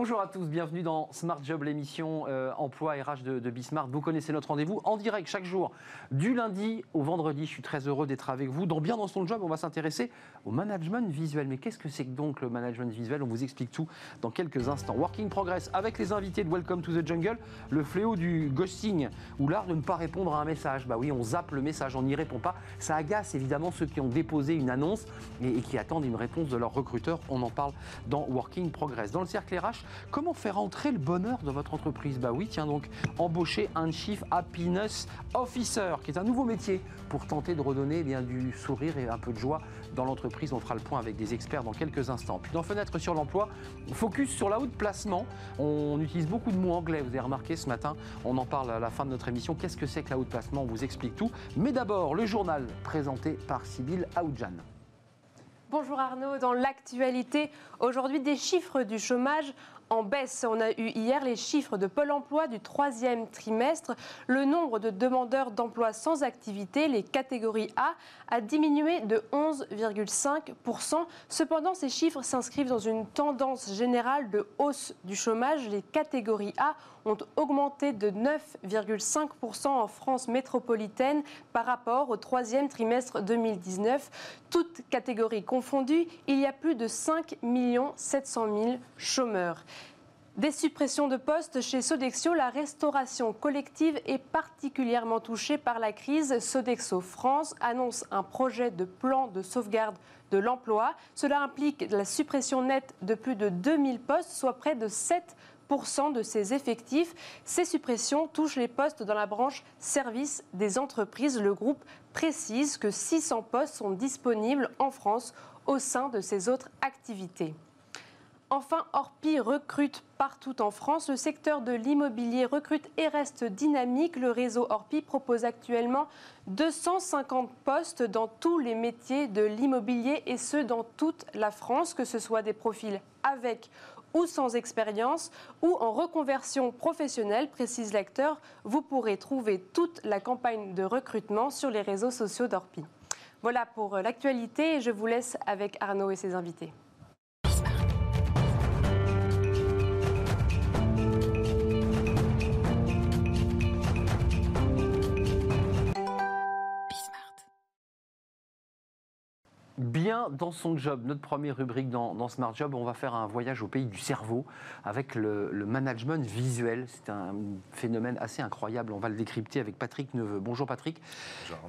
Bonjour à tous, bienvenue dans Smart Job, l'émission euh, emploi RH de, de Bismart. Vous connaissez notre rendez-vous en direct chaque jour, du lundi au vendredi. Je suis très heureux d'être avec vous. Dans Bien dans son job, on va s'intéresser au management visuel. Mais qu'est-ce que c'est donc le management visuel? On vous explique tout dans quelques instants. Working Progress avec les invités de Welcome to the Jungle, le fléau du ghosting ou l'art de ne pas répondre à un message. Bah oui, on zappe le message, on n'y répond pas. Ça agace évidemment ceux qui ont déposé une annonce et, et qui attendent une réponse de leur recruteur. On en parle dans Working Progress. Dans le cercle RH, Comment faire entrer le bonheur dans votre entreprise Bah oui, tiens donc, embaucher un Chief Happiness Officer, qui est un nouveau métier pour tenter de redonner eh du sourire et un peu de joie dans l'entreprise. On fera le point avec des experts dans quelques instants. Puis dans Fenêtre sur l'emploi, focus sur la haute placement. On utilise beaucoup de mots anglais, vous avez remarqué ce matin. On en parle à la fin de notre émission. Qu'est-ce que c'est que la haute placement? On vous explique tout. Mais d'abord, le journal présenté par Sybille Aoudjan. Bonjour Arnaud, dans l'actualité, aujourd'hui des chiffres du chômage en baisse. On a eu hier les chiffres de Pôle emploi du troisième trimestre. Le nombre de demandeurs d'emploi sans activité, les catégories A, a diminué de 11,5%. Cependant, ces chiffres s'inscrivent dans une tendance générale de hausse du chômage. Les catégories A ont augmenté de 9,5% en France métropolitaine par rapport au troisième trimestre 2019. Toutes catégories confondues, il y a plus de 5 700 000 chômeurs. Des suppressions de postes chez Sodexo, la restauration collective est particulièrement touchée par la crise. Sodexo France annonce un projet de plan de sauvegarde de l'emploi. Cela implique la suppression nette de plus de 2000 postes, soit près de 7 de ses effectifs. Ces suppressions touchent les postes dans la branche service des entreprises. Le groupe précise que 600 postes sont disponibles en France au sein de ses autres activités. Enfin, Orpi recrute partout en France. Le secteur de l'immobilier recrute et reste dynamique. Le réseau Orpi propose actuellement 250 postes dans tous les métiers de l'immobilier et ce dans toute la France, que ce soit des profils avec ou sans expérience ou en reconversion professionnelle, précise l'acteur. Vous pourrez trouver toute la campagne de recrutement sur les réseaux sociaux d'Orpi. Voilà pour l'actualité je vous laisse avec Arnaud et ses invités. Bien dans son job. Notre première rubrique dans, Smart Job, on va faire un voyage au pays du cerveau avec le, management visuel. C'est un phénomène assez incroyable. On va le décrypter avec Patrick Neveu. Bonjour Patrick.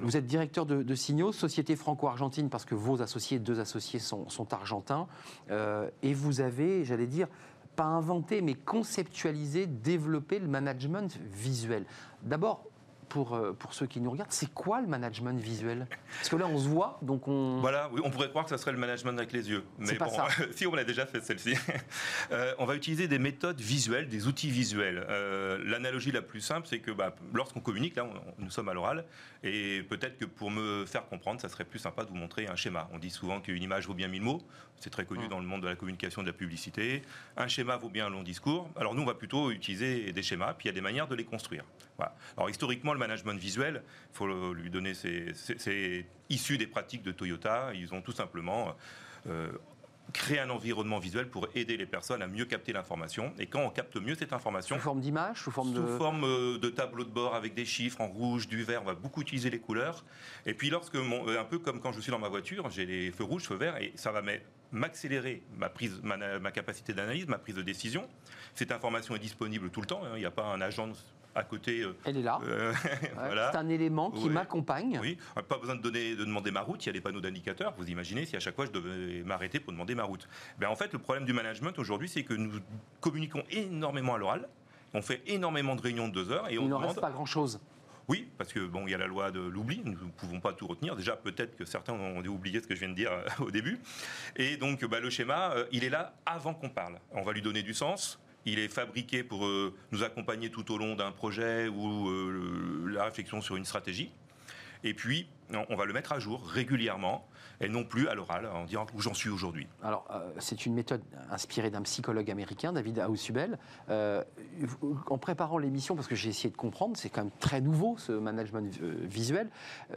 vous êtes directeur de, Signaux, société franco-argentine, parce que vos associés, deux associés sont, argentins. Euh, et vous avez, j'allais dire, pas inventé, mais conceptualisé, développé le management visuel. D'abord, pour, euh, pour ceux qui nous regardent, c'est quoi le management visuel? Parce que là, on se voit, donc on... Voilà, oui, on pourrait croire que ça serait le management avec les yeux. Mais bon, si on l'a déjà fait celle-ci. Euh, on va utiliser des méthodes visuelles, des outils visuels. Euh, l'analogie la plus simple, c'est que bah, lorsqu'on communique, là, nous sommes à l'oral, et peut-être que pour me faire comprendre, ça serait plus sympa de vous montrer un schéma. On dit souvent qu'une image vaut bien mille mots. C'est très connu mmh. dans le monde de la communication, de la publicité. Un schéma vaut bien un long discours. Alors nous, on va plutôt utiliser des schémas, puis il y a des manières de les construire. Alors historiquement, le management visuel, il faut lui donner, c'est issu des pratiques de Toyota. Ils ont tout simplement euh, créé un environnement visuel pour aider les personnes à mieux capter l'information. Et quand on capte mieux cette information... Sous forme d'image Sous forme de... Sous forme euh, de tableau de bord avec des chiffres en rouge, du vert, on va beaucoup utiliser les couleurs. Et puis lorsque, euh, un peu comme quand je suis dans ma voiture, j'ai les feux rouges, feux verts, et ça va m'accélérer ma, prise, ma, capacité d'analyse, ma prise de décision. Cette information est disponible tout le temps. Hein. Il n'y a pas un agent à côté. Euh, Elle est là. Euh, C'est un élément qui m'accompagne. Oui, pas besoin de, donner, de demander ma route. Il y a des panneaux d'indicateurs. Vous imaginez si à chaque fois je devais m'arrêter pour demander ma route. Ben, en fait, le problème du management aujourd'hui, c'est que nous communiquons énormément à l'oral. On fait énormément de réunions de deux heures et on Il ne reste pas grand-chose. Oui, parce que bon, il y a la loi de l'oubli, nous ne pouvons pas tout retenir. Déjà, peut-être que certains ont oublié ce que je viens de dire euh, au début. Et donc, bah, le schéma, il est là avant qu'on parle. On va lui donner du sens, il est fabriqué pour euh, nous accompagner tout au long d'un projet ou euh, la réflexion sur une stratégie. Et puis, on va le mettre à jour régulièrement et non plus à l'oral en disant où j'en suis aujourd'hui. Alors, euh, c'est une méthode inspirée d'un psychologue américain, David Hausubel. en préparant l'émission, parce que j'ai essayé de comprendre, c'est quand même très nouveau ce management visuel,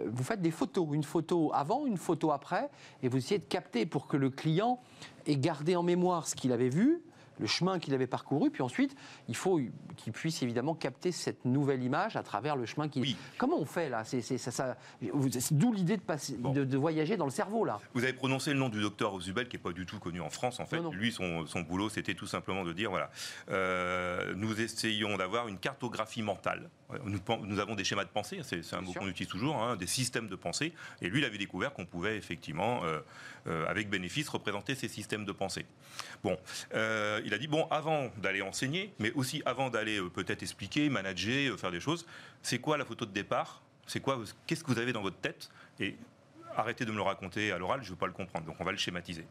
vous faites des photos, une photo avant, une photo après, et vous essayez de capter pour que le client ait gardé en mémoire ce qu'il avait vu, le chemin qu'il avait parcouru, puis ensuite, il faut qu'il puisse évidemment capter cette nouvelle image à travers le chemin qu'il. Comment on fait là? C'est ça, ça d'où l'idée de, passer, de, voyager dans le cerveau là. Vous avez prononcé le nom du docteur Zubel, qui est pas du tout connu en France en fait. Lui, son, son boulot, c'était tout simplement de dire voilà, euh, nous essayons d'avoir une cartographie mentale. Nous, nous, avons des schémas de pensée, c'est un mot qu'on utilise toujours, hein, des systèmes de pensée. Et lui, il avait découvert qu'on pouvait effectivement, euh, euh, avec bénéfice, représenter ces systèmes de pensée. Bon, il a dit bon, avant d'aller enseigner, mais aussi avant d'aller peut-être expliquer, manager, faire des choses, c'est quoi la photo de départ? C'est quoi Qu'est-ce que vous avez dans votre tête? Et arrêtez de me le raconter à l'oral, je ne veux pas le comprendre. Donc on va le schématiser.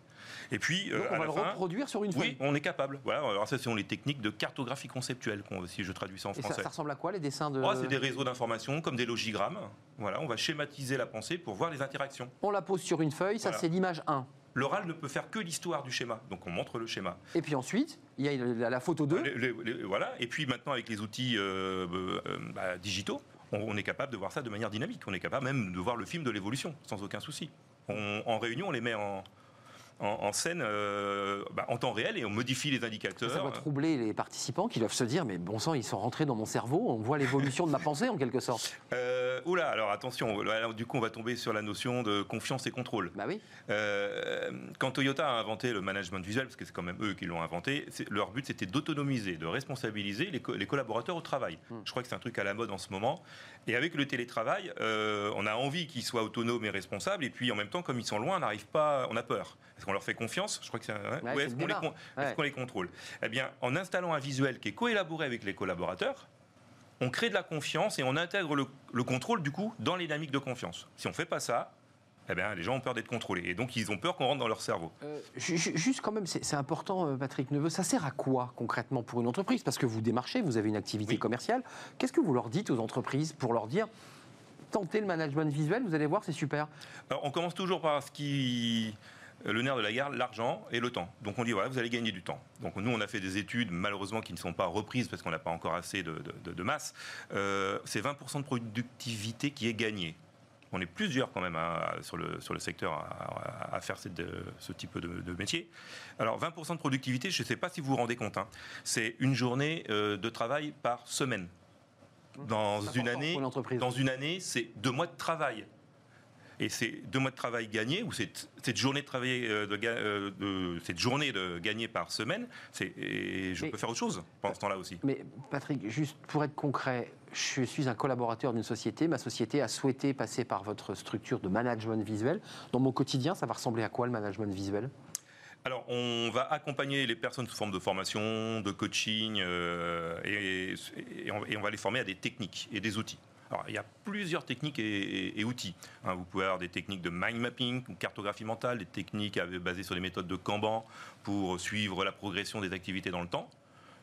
Et puis, euh, on va le reproduire sur une feuille. Oui, on est capable. Voilà. Alors ça, ce sont les techniques de cartographie conceptuelle, si je traduis ça en français. Ça, ça, ressemble à quoi les dessins de oh, C'est des réseaux d'informations comme des logigrammes. Voilà, on va schématiser la pensée pour voir les interactions. On la pose sur une feuille. Ça, c'est l'image 1. L'oral ne peut faire que l'histoire du schéma, donc on montre le schéma. Et puis ensuite, il y a la, photo 2. voilà, et puis maintenant avec les outils euh, euh, bah, digitaux, on, est capable de voir ça de manière dynamique. On est capable même de voir le film de l'évolution, sans aucun souci. en réunion, on les met en, en, scène euh, bah, en temps réel et on modifie les indicateurs. Ça va troubler les participants qui doivent se dire mais bon sang, ils sont rentrés dans mon cerveau, on voit l'évolution de ma pensée en quelque sorte. Euh, oula, alors attention, du coup on va tomber sur la notion de confiance et contrôle. Bah oui. Euh, quand Toyota a inventé le management visuel, parce que c'est quand même eux qui l'ont inventé, leur but c'était d'autonomiser, de responsabiliser les, collaborateurs au travail. Hmm. Je crois que c'est un truc à la mode en ce moment. Et avec le télétravail, on a envie qu'ils soient autonomes et responsables, et puis en même temps, comme ils sont loin, on n'arrive pas, on a peur. Est-ce qu'on leur fait confiance? Je crois que c'est. Ou est-ce qu'on les, contrôle? Eh bien, en installant un visuel qui est coélaboré avec les collaborateurs, on crée de la confiance et on intègre le, contrôle du coup dans les dynamiques de confiance. Si on ne fait pas ça, eh bien, les gens ont peur d'être contrôlés. Et donc, ils ont peur qu'on rentre dans leur cerveau. Euh, juste quand même, c'est important, euh, Patrick Neveu, ça sert à quoi concrètement pour une entreprise? Parce que vous démarchez, vous avez une activité commerciale. Qu'est-ce que vous leur dites aux entreprises pour leur dire tentez le management visuel, vous allez voir, c'est super? Alors, On commence toujours par ce qui le nerf de la guerre, l'argent et le temps. Donc on dit voilà, vous allez gagner du temps. Donc nous, on a fait des études, malheureusement, qui ne sont pas reprises parce qu'on n'a pas encore assez de, masse. Euh, c'est 20% de productivité qui est gagnée. On est plusieurs quand même hein, sur, le, sur le secteur à, faire ce type de, métier. Alors 20% de productivité, je ne sais pas si vous vous rendez compte, hein. c'est une journée euh, de travail par semaine. Dans une, année, dans une année, c'est deux mois de travail. Et ces deux mois de travail gagnés, ou cette, journée de travail euh, euh, de, cette journée de gagner par semaine, et je peux faire autre chose pendant ce temps-là aussi. Mais Patrick, juste pour être concret, je suis un collaborateur d'une société. Ma société a souhaité passer par votre structure de management visuel. Dans mon quotidien, ça va ressembler à quoi le management visuel? Alors, on va accompagner les personnes sous forme de formation, de coaching, euh, et, on, va les former à des techniques et des outils il y a plusieurs techniques et, outils. Hein, vous pouvez avoir des techniques de mind mapping, ou cartographie mentale, des techniques basées sur des méthodes de Kanban pour suivre la progression des activités dans le temps.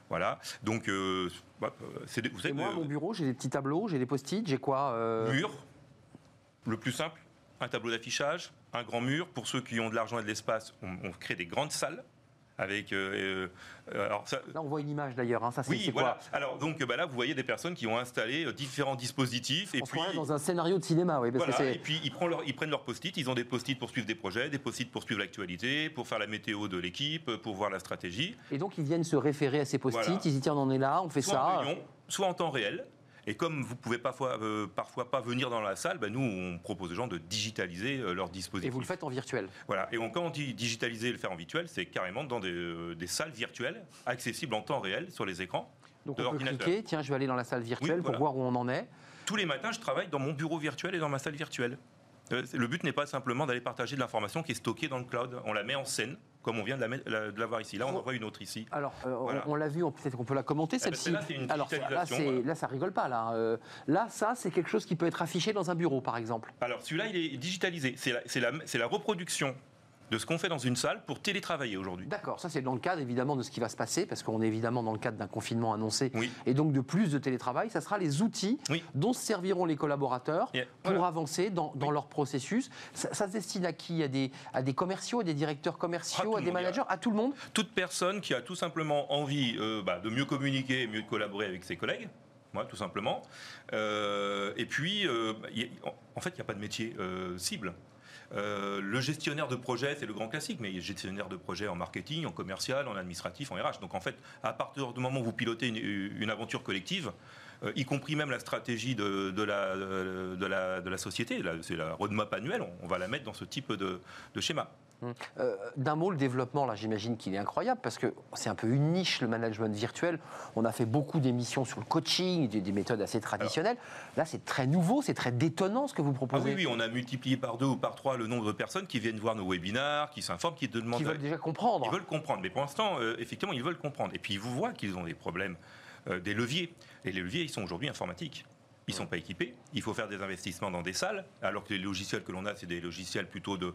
Voilà. Donc, euh, bah, euh, c'est vous savez, moi, mon bureau, j'ai des petits tableaux, j'ai des post-it, j'ai quoi euh? Mur. Le plus simple, un tableau d'affichage, un grand mur. Pour ceux qui ont de l'argent et de l'espace, on crée des grandes salles avec. Euh, euh, là, on voit une image d'ailleurs. Hein, ça, c'est, oui, voilà. alors donc bah là, vous voyez des personnes qui ont installé euh, différents dispositifs et puis dans un scénario de cinéma, oui. Parce et puis ils prennent leur, ils prennent leur post-it. Ils ont des post-it pour suivre des projets, des post-it pour suivre l'actualité, pour faire la météo de l'équipe, pour voir la stratégie. Et donc ils viennent se référer à ces post-it. Ils disent tiens, on en est là, on fait soit ça. En réunion, soit en temps réel. Et comme vous pouvez parfois, euh, parfois pas venir dans la salle, ben nous, on propose aux gens de digitaliser euh, leurs dispositifs. Et vous le faites en virtuel Voilà. Et quand on dit digitaliser et le faire en virtuel, c'est carrément dans des, euh, des, salles virtuelles, accessibles en temps réel sur les écrans. Donc on peut cliquer, tiens, je vais aller dans la salle virtuelle pour voir où on en est. Tous les matins, je travaille dans mon bureau virtuel et dans ma salle virtuelle. Le but n'est pas simplement d'aller partager de l'information qui est stockée dans le cloud. On la met en scène comme on vient de la, de voir ici. Là, on en voit une autre ici. Alors, euh, on, l'a vu, peut-être qu'on peut la commenter eh ben, celle-ci. Alors là, là, ça rigole pas. Là, euh, là ça, c'est quelque chose qui peut être affiché dans un bureau, par exemple. Alors celui-là, il est digitalisé. C'est la, la, reproduction de ce qu'on fait dans une salle pour télétravailler aujourd'hui. D'accord, ça c'est dans le cadre évidemment de ce qui va se passer, parce qu'on est évidemment dans le cadre d'un confinement annoncé, et donc de plus de télétravail, ça sera les outils dont se serviront les collaborateurs pour avancer dans, leur processus. Ça, se destine à qui? À des, à des commerciaux, à des directeurs commerciaux, à, des managers, à tout le monde? Toute personne qui a tout simplement envie euh, bah, de mieux communiquer, mieux collaborer avec ses collègues. Moi, tout simplement. Euh, et puis, euh, en fait, il n'y a pas de métier cible. Le gestionnaire de projet, c'est le grand classique, mais il gestionnaire de projet en marketing, en commercial, en administratif, en RH. Donc en fait, à partir du moment où vous pilotez une aventure collective, euh, y compris même la stratégie de la, société. C'est la roadmap annuelle, on, va la mettre dans ce type de, schéma. Hum. Euh, d'un mot, le développement, là, j'imagine qu'il est incroyable parce que c'est un peu une niche, le management virtuel. On a fait beaucoup d'émissions sur le coaching, des, méthodes assez traditionnelles. là, c'est très nouveau, c'est très détonnant ce que vous proposez. Ah oui, oui, on a multiplié par deux ou par trois le nombre de personnes qui viennent voir nos webinars, qui s'informent, qui demandent. Qui veulent déjà comprendre. Ils veulent comprendre, mais pour l'instant, euh, effectivement, ils veulent comprendre. Et puis, ils vous voient qu'ils ont des problèmes, des leviers. Et les leviers, ils sont aujourd'hui informatiques. Ils ne sont pas équipés. Il faut faire des investissements dans des salles, alors que les logiciels que l'on a, c'est des logiciels plutôt de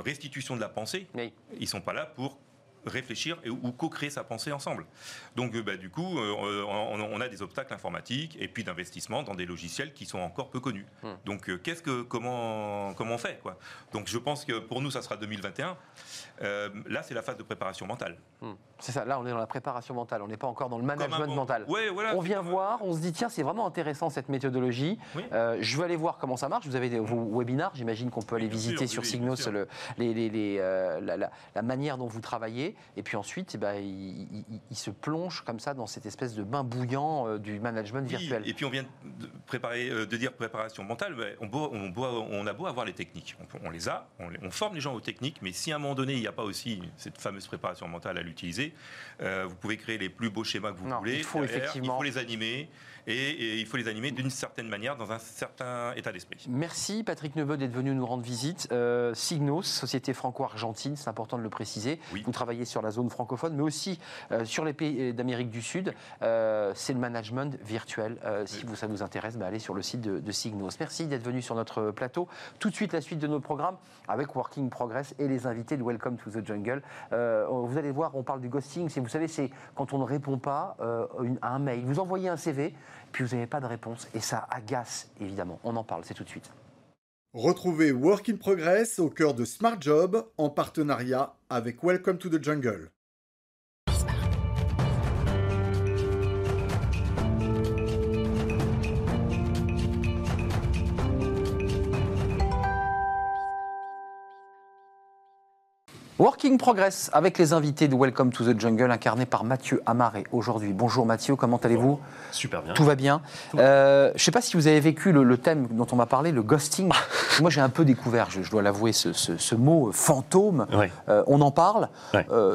restitution de la pensée. Ils ne sont pas là pour réfléchir et, ou co-créer sa pensée ensemble. Donc, euh, bah, du coup, euh, on, a des obstacles informatiques et puis d'investissement dans des logiciels qui sont encore peu connus. Hmm. Donc, euh, qu'est-ce que, comment, comment on fait quoi? Donc, je pense que pour nous, ça sera 2021. là, c'est la phase de préparation mentale. Hmm. C'est ça, là on est dans la préparation mentale, on n'est pas encore dans le management mental. Ouais, voilà, on vient voir, on se dit tiens c'est vraiment intéressant cette méthodologie, je veux aller voir comment ça marche, vous avez vos webinars, j'imagine qu'on peut aller visiter sur Signos le, les, les, la, la, manière dont vous travaillez. Et puis ensuite, eh ben, il, se plonge comme ça dans cette espèce de bain bouillant euh, du management virtuel. Et puis on vient de, préparer, euh, de dire préparation mentale, on, on, a beau avoir les techniques. On, les a, on, forme les gens aux techniques, mais si à un moment donné, il n'y a pas aussi cette fameuse préparation mentale à l'utiliser, euh, vous pouvez créer les plus beaux schémas que vous voulez. Il faut, effectivement... il faut les animer et, il faut les animer d'une certaine manière, dans un certain état d'esprit. Merci Patrick Neveu d'être venu nous rendre visite. Euh, Signos, société franco-argentine, c'est important de le préciser. Vous travaillez sur la zone francophone, mais aussi euh, sur les pays d'Amérique du Sud. Euh, c'est le management virtuel. Si vous, ça vous intéresse, bah, allez sur le site de, de Signos. Merci d'être venu sur notre plateau. Tout de suite, la suite de nos programmes avec Working Progress et les invités de Welcome to the Jungle. vous allez voir, on parle du ghosting. Vous savez, c'est quand on ne répond pas à un mail. Vous envoyez un CV, puis vous n'avez pas de réponse et ça agace évidemment. On en parle, c'est tout de suite. Retrouvez Work in Progress au cœur de Smart Job en partenariat avec Welcome to the Jungle. Working Progress avec les invités de Welcome to the Jungle incarnés par Mathieu Amaré aujourd'hui. Bonjour Mathieu, comment allez-vous? Super bien. Tout va bien? Euh, je ne sais pas si vous avez vécu le, thème dont on m'a parlé, le ghosting. Moi j'ai un peu découvert, je, dois l'avouer, ce, mot euh, fantôme. Euh, on en parle.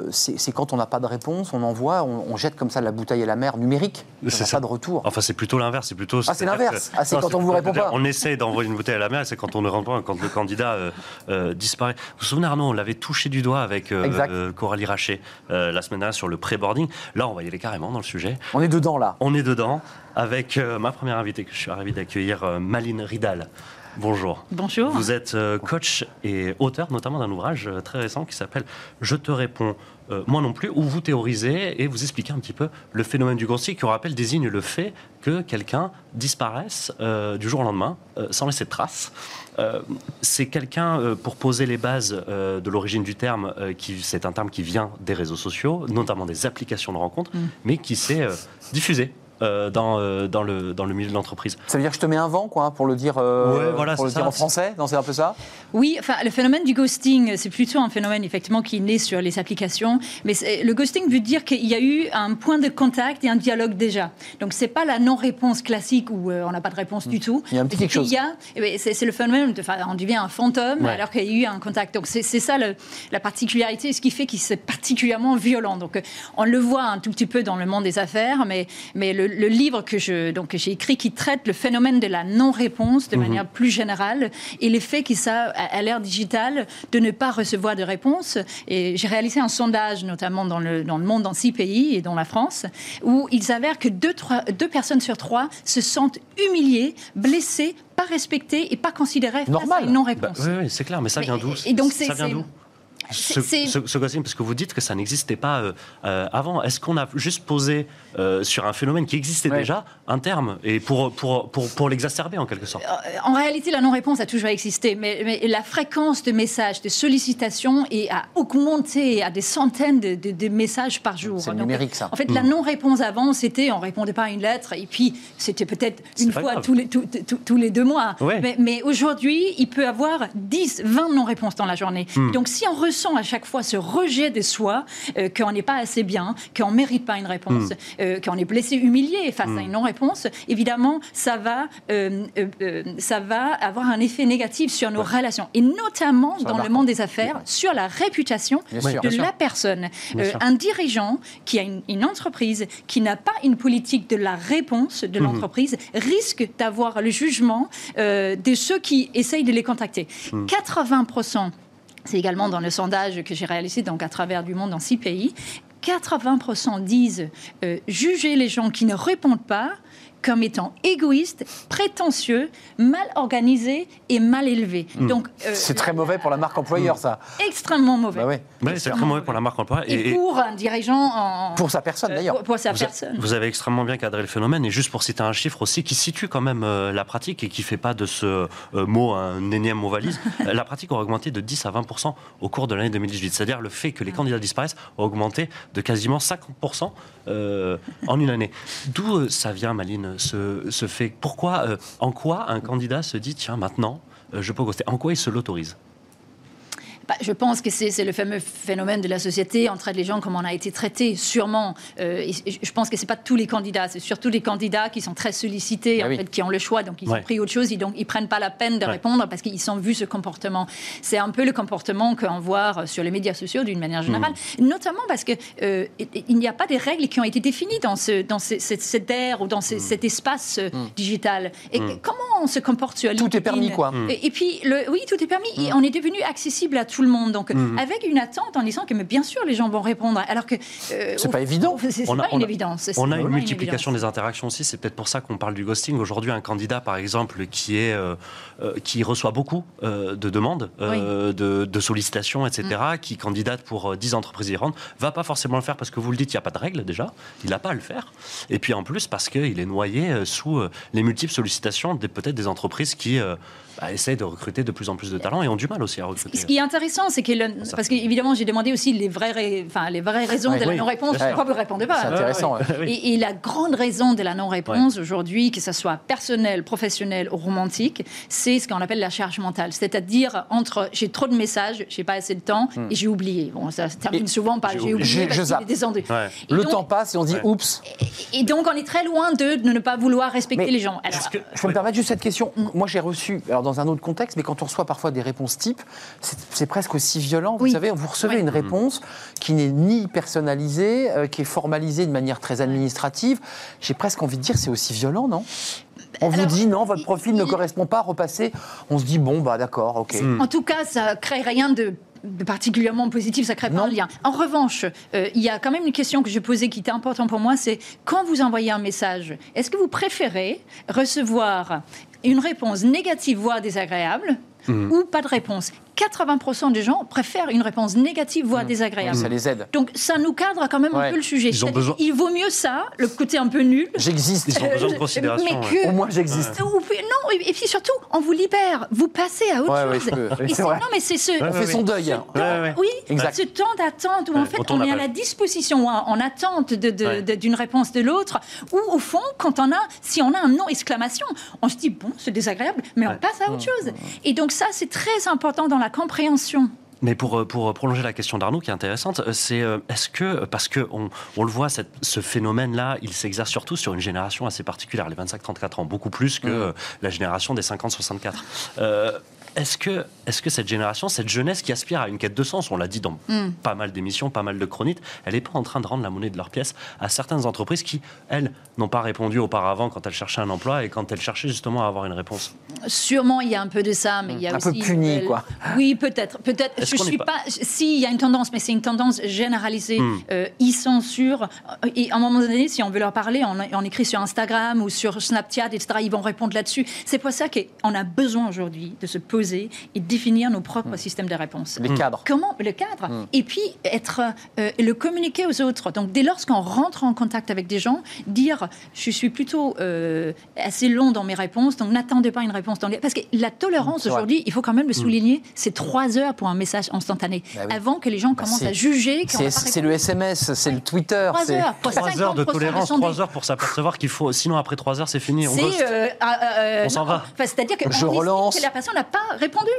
c'est quand on n'a pas de réponse, on envoie, on, jette comme ça la bouteille à la mer numérique. On n'a pas de retour. Enfin c'est plutôt l'inverse. C'est plutôt. Ah c'est l'inverse. Ah, c'est quand on ne vous répond pas. On essaie d'envoyer une bouteille à la mer, c'est quand on ne répond pas, quand le candidat disparaît. Vous vous souvenez Arnaud, on l'avait touché du doigt avec euh, euh, Coralie Raché euh, la semaine dernière sur le pré-boarding. Là, on va y aller carrément dans le sujet. On est dedans, là. On est dedans avec ma première invitée que je suis ravi d'accueillir, Maline Ridal. Bonjour. Bonjour. Vous êtes coach et auteur notamment d'un ouvrage très récent qui s'appelle Je te réponds moi non plus, où vous théorisez et vous expliquez un petit peu le phénomène du ghosting qui, on rappelle, désigne le fait que quelqu'un disparaisse du jour au lendemain sans laisser de traces. Euh, c'est quelqu'un, euh, pour poser les bases euh, de l'origine du terme, qui, c'est un terme qui vient des réseaux sociaux, notamment des applications de rencontres, mm. mais qui s'est diffusé euh, dans, euh, dans, le, dans le milieu de l'entreprise. Ça veut dire que je te mets un vent, quoi, pour le dire, euh, voilà, pour le dire en français C'est un peu ça? Oui, enfin, le phénomène du ghosting, c'est plutôt un phénomène effectivement qui naît sur les applications. Mais le ghosting veut dire qu'il y a eu un point de contact et un dialogue déjà. Donc, c'est pas la non-réponse classique où on n'a pas de réponse du tout. Il y a un petit quelque chose. Eh c'est le phénomène, de, on devient un fantôme alors qu'il y a eu un contact. Donc, c'est ça le, la particularité, ce qui fait qu'il c'est particulièrement violent. Donc, on le voit un tout petit peu dans le monde des affaires, mais, mais le, le livre que je, donc, j'ai écrit qui traite le phénomène de la non-réponse de mhm. manière plus générale et l'effet que ça a à l'ère digitale de ne pas recevoir de réponse. Et j'ai réalisé un sondage, notamment dans le, dans le monde, dans six pays et dans la France, où il s'avère que deux, trois, deux personnes sur trois se sentent humiliées, blessées, pas respectées et pas considérées face à une non-réponse. Bah, oui, c'est clair, mais ça vient d'où? Ça vient d'où? Ce, ce, parce que vous dites que ça n'existait pas avant. Est-ce qu'on a juste posé sur un phénomène qui existait déjà un terme et pour, pour, pour, pour l'exacerber en quelque sorte? En réalité, la non-réponse a toujours existé, mais, mais, la fréquence de messages, de sollicitations est à augmenter à des centaines de, de, messages par jour. C'est numérique, ça. En fait, la hmm. non-réponse avant, c'était on répondait pas à une lettre et puis c'était peut-être une fois tous les, tous les deux mois. Mais, mais aujourd'hui, il peut avoir 10, 20 non-réponses dans la journée. Hmm. Donc si on ressent à chaque fois ce rejet de soi, euh, qu'on n'est pas assez bien, qu'on ne mérite pas une réponse, hmm. euh, qu'on est blessé, humilié face à une non-réponse, évidemment, ça va, euh, ça va avoir un effet négatif sur nos relations. Et notamment dans le monde des affaires, sur la réputation de la personne. un dirigeant qui a une, entreprise qui n'a pas une politique de la réponse de mhm. l'entreprise risque d'avoir le jugement de ceux qui essayent de les contacter. 80%, hmm. C'est également dans le sondage que j'ai réalisé à travers du monde dans six pays, 80% disent euh, juger les gens qui ne répondent pas comme étant égoïste, prétentieux, mal organisé et mal élevé. Hmm. Donc euh, c'est très mauvais pour la marque employeur, ça. Extrêmement mauvais. Bah c'est très mauvais pour la marque employeur et, pour un dirigeant en... pour sa personne d'ailleurs. Euh, pour, sa vous personne. vous avez extrêmement bien cadré le phénomène et juste pour citer un chiffre aussi qui situe quand même euh, la pratique et qui fait pas de ce mot un énième mot valise, la pratique aura augmenté de 10 à 20 au cours de l'année 2018. C'est-à-dire le fait que les candidats disparaissent a augmenté de quasiment 50 en une année. D'où ça vient, Maline se, fait? Pourquoi, euh, en quoi un candidat se dit tiens maintenant euh, je peux ghoster En quoi il se l'autorise? Bah, je pense que c'est le fameux phénomène de la société. On traite les gens comme on a été traité, sûrement. Euh, je pense que ce n'est pas tous les candidats. C'est surtout les candidats qui sont très sollicités, ah en fait, qui ont le choix. Donc, ils ont pris autre chose. Ils ne prennent pas la peine de répondre parce qu'ils ont vu ce comportement. C'est un peu le comportement qu'on voit sur les médias sociaux d'une manière générale. Hmm. Notamment parce qu'il euh, il n'y a pas des règles qui ont été définies dans, ce, dans cette, ère ou dans hmm. cet espace euh, hmm. digital. Et comment on se comporte sur LinkedIn Tout est permis, quoi. Et, puis, le, oui, tout est permis. Et on est devenu accessible à tout le monde. Donc, mhm. avec une attente en disant que, mais bien sûr, les gens vont répondre. Alors que. Euh, c'est pas évident. C'est pas une évidence. On a une multiplication des interactions aussi. C'est peut-être pour ça qu'on parle du ghosting. Aujourd'hui, un candidat, par exemple, qui, est, euh, euh, qui reçoit beaucoup de demandes, de, sollicitations, etc., mm. qui candidate pour 10 entreprises différentes, va pas forcément le faire parce que vous le dites, il n'y a pas de règle déjà. Il n'a pas à le faire. Et puis en plus, parce qu'il est noyé sous les multiples sollicitations peut-être des entreprises qui bah, essayent de recruter de plus en plus de talents et ont du mal aussi à recruter. Ce qui est intéressant, c'est que, parce qu'évidemment, j'ai demandé aussi les vraies, enfin, les vraies raisons de la non-réponse. Pourquoi vous ne répondez pas C'est intéressant. Et, la grande raison de la non-réponse aujourd'hui, que ce soit personnel, professionnel ou romantique, c'est ce qu'on appelle la charge mentale. C'est-à-dire entre j'ai trop de messages, j'ai pas assez de temps hmm. et j'ai oublié. Bon, ça se termine souvent par j'ai oublié, parce je descendu. Le temps passe et on dit oups. Et, donc on est très loin de, ne pas vouloir respecter les gens. Alors, que, je peux me permettre juste cette question. Moi j'ai reçu, alors dans un autre contexte, mais quand on reçoit parfois des réponses types, c'est presque aussi violent. Vous savez, vous recevez une réponse qui n'est ni personnalisée, euh, qui est formalisée de manière très administrative. J'ai presque envie de dire c'est aussi violent, non? On vous dit non, votre profil ne correspond pas, repassez. On se dit bon, bah d'accord, ok. En tout cas, ça crée rien de particulièrement positif, ça crée pas un lien. En revanche, euh, il y a quand même une question que je posais qui était importante pour moi, c'est quand vous envoyez un message, est-ce que vous préférez recevoir une réponse négative, voire désagréable, mmh. ou pas de réponse 80% des gens préfèrent une réponse négative, voire mmh. désagréable. Ça les aide. Donc ça nous cadre quand même un peu le sujet. Ils ont besoin... Il vaut mieux ça, le côté un peu nul. J'existe. Ils ont besoin de considération. Mais que... Au moins j'existe. Non, et puis surtout, on vous libère. Vous passez à autre chose. non, mais c'est ce... On fait son deuil. oui, exact. ce temps d'attente où en fait on est à la disposition, hein, en attente d'une réponse de l'autre, ou au fond, quand on a, si on a un non exclamation, on se dit bon, c'est désagréable, mais on passe à autre chose. Et donc ça, c'est très important dans la compréhension. Mais pour, pour prolonger la question d'Arnaud, qui est intéressante, euh, c'est euh, est-ce que, parce qu'on on le voit, cette, ce phénomène-là, il s'exerce surtout sur une génération assez particulière, les 25-34 ans, beaucoup plus que mmh. la génération des 50-64. Euh, est-ce que, est que cette génération, cette jeunesse qui aspire à une quête de sens, on l'a dit dans mm. pas mal d'émissions, pas mal de chroniques, elle n'est pas en train de rendre la monnaie de leur pièce à certaines entreprises qui, elles, n'ont pas répondu auparavant quand elles cherchaient un emploi et quand elles cherchaient justement à avoir une réponse Sûrement, il y a un peu de ça, mais il y a un aussi... peu puni, quoi. Oui, peut-être. Peut-être. Je suis pas... Si, il y a une tendance, mais c'est une tendance généralisée. Mm. Euh, ils sont sûrs. Et à un moment donné, si on veut leur parler, on, on écrit sur Instagram ou sur Snapchat, etc., ils vont répondre là-dessus. C'est pour ça qu'on a besoin aujourd'hui de se poser poser et définir nos propres systèmes de réponse. Les cadres. Comment le cadre Et puis être le communiquer aux autres. Donc dès lors qu'on rentre en contact avec des gens, dire je suis plutôt assez long dans mes réponses, donc n'attendez pas une réponse dans les... Parce que la tolérance aujourd'hui, il faut quand même le souligner, c'est trois heures pour un message instantané. Bah avant que les gens bah, commencent à juger. C'est le SMS, c'est le Twitter. Trois heures. Trois heures de tolérance, trois heures pour s'apercevoir qu'il faut. Sinon, après trois heures, c'est fini. On, euh, ah, euh, on s'en va. C'est-à-dire que je relance. Que la personne n'a pas répondu.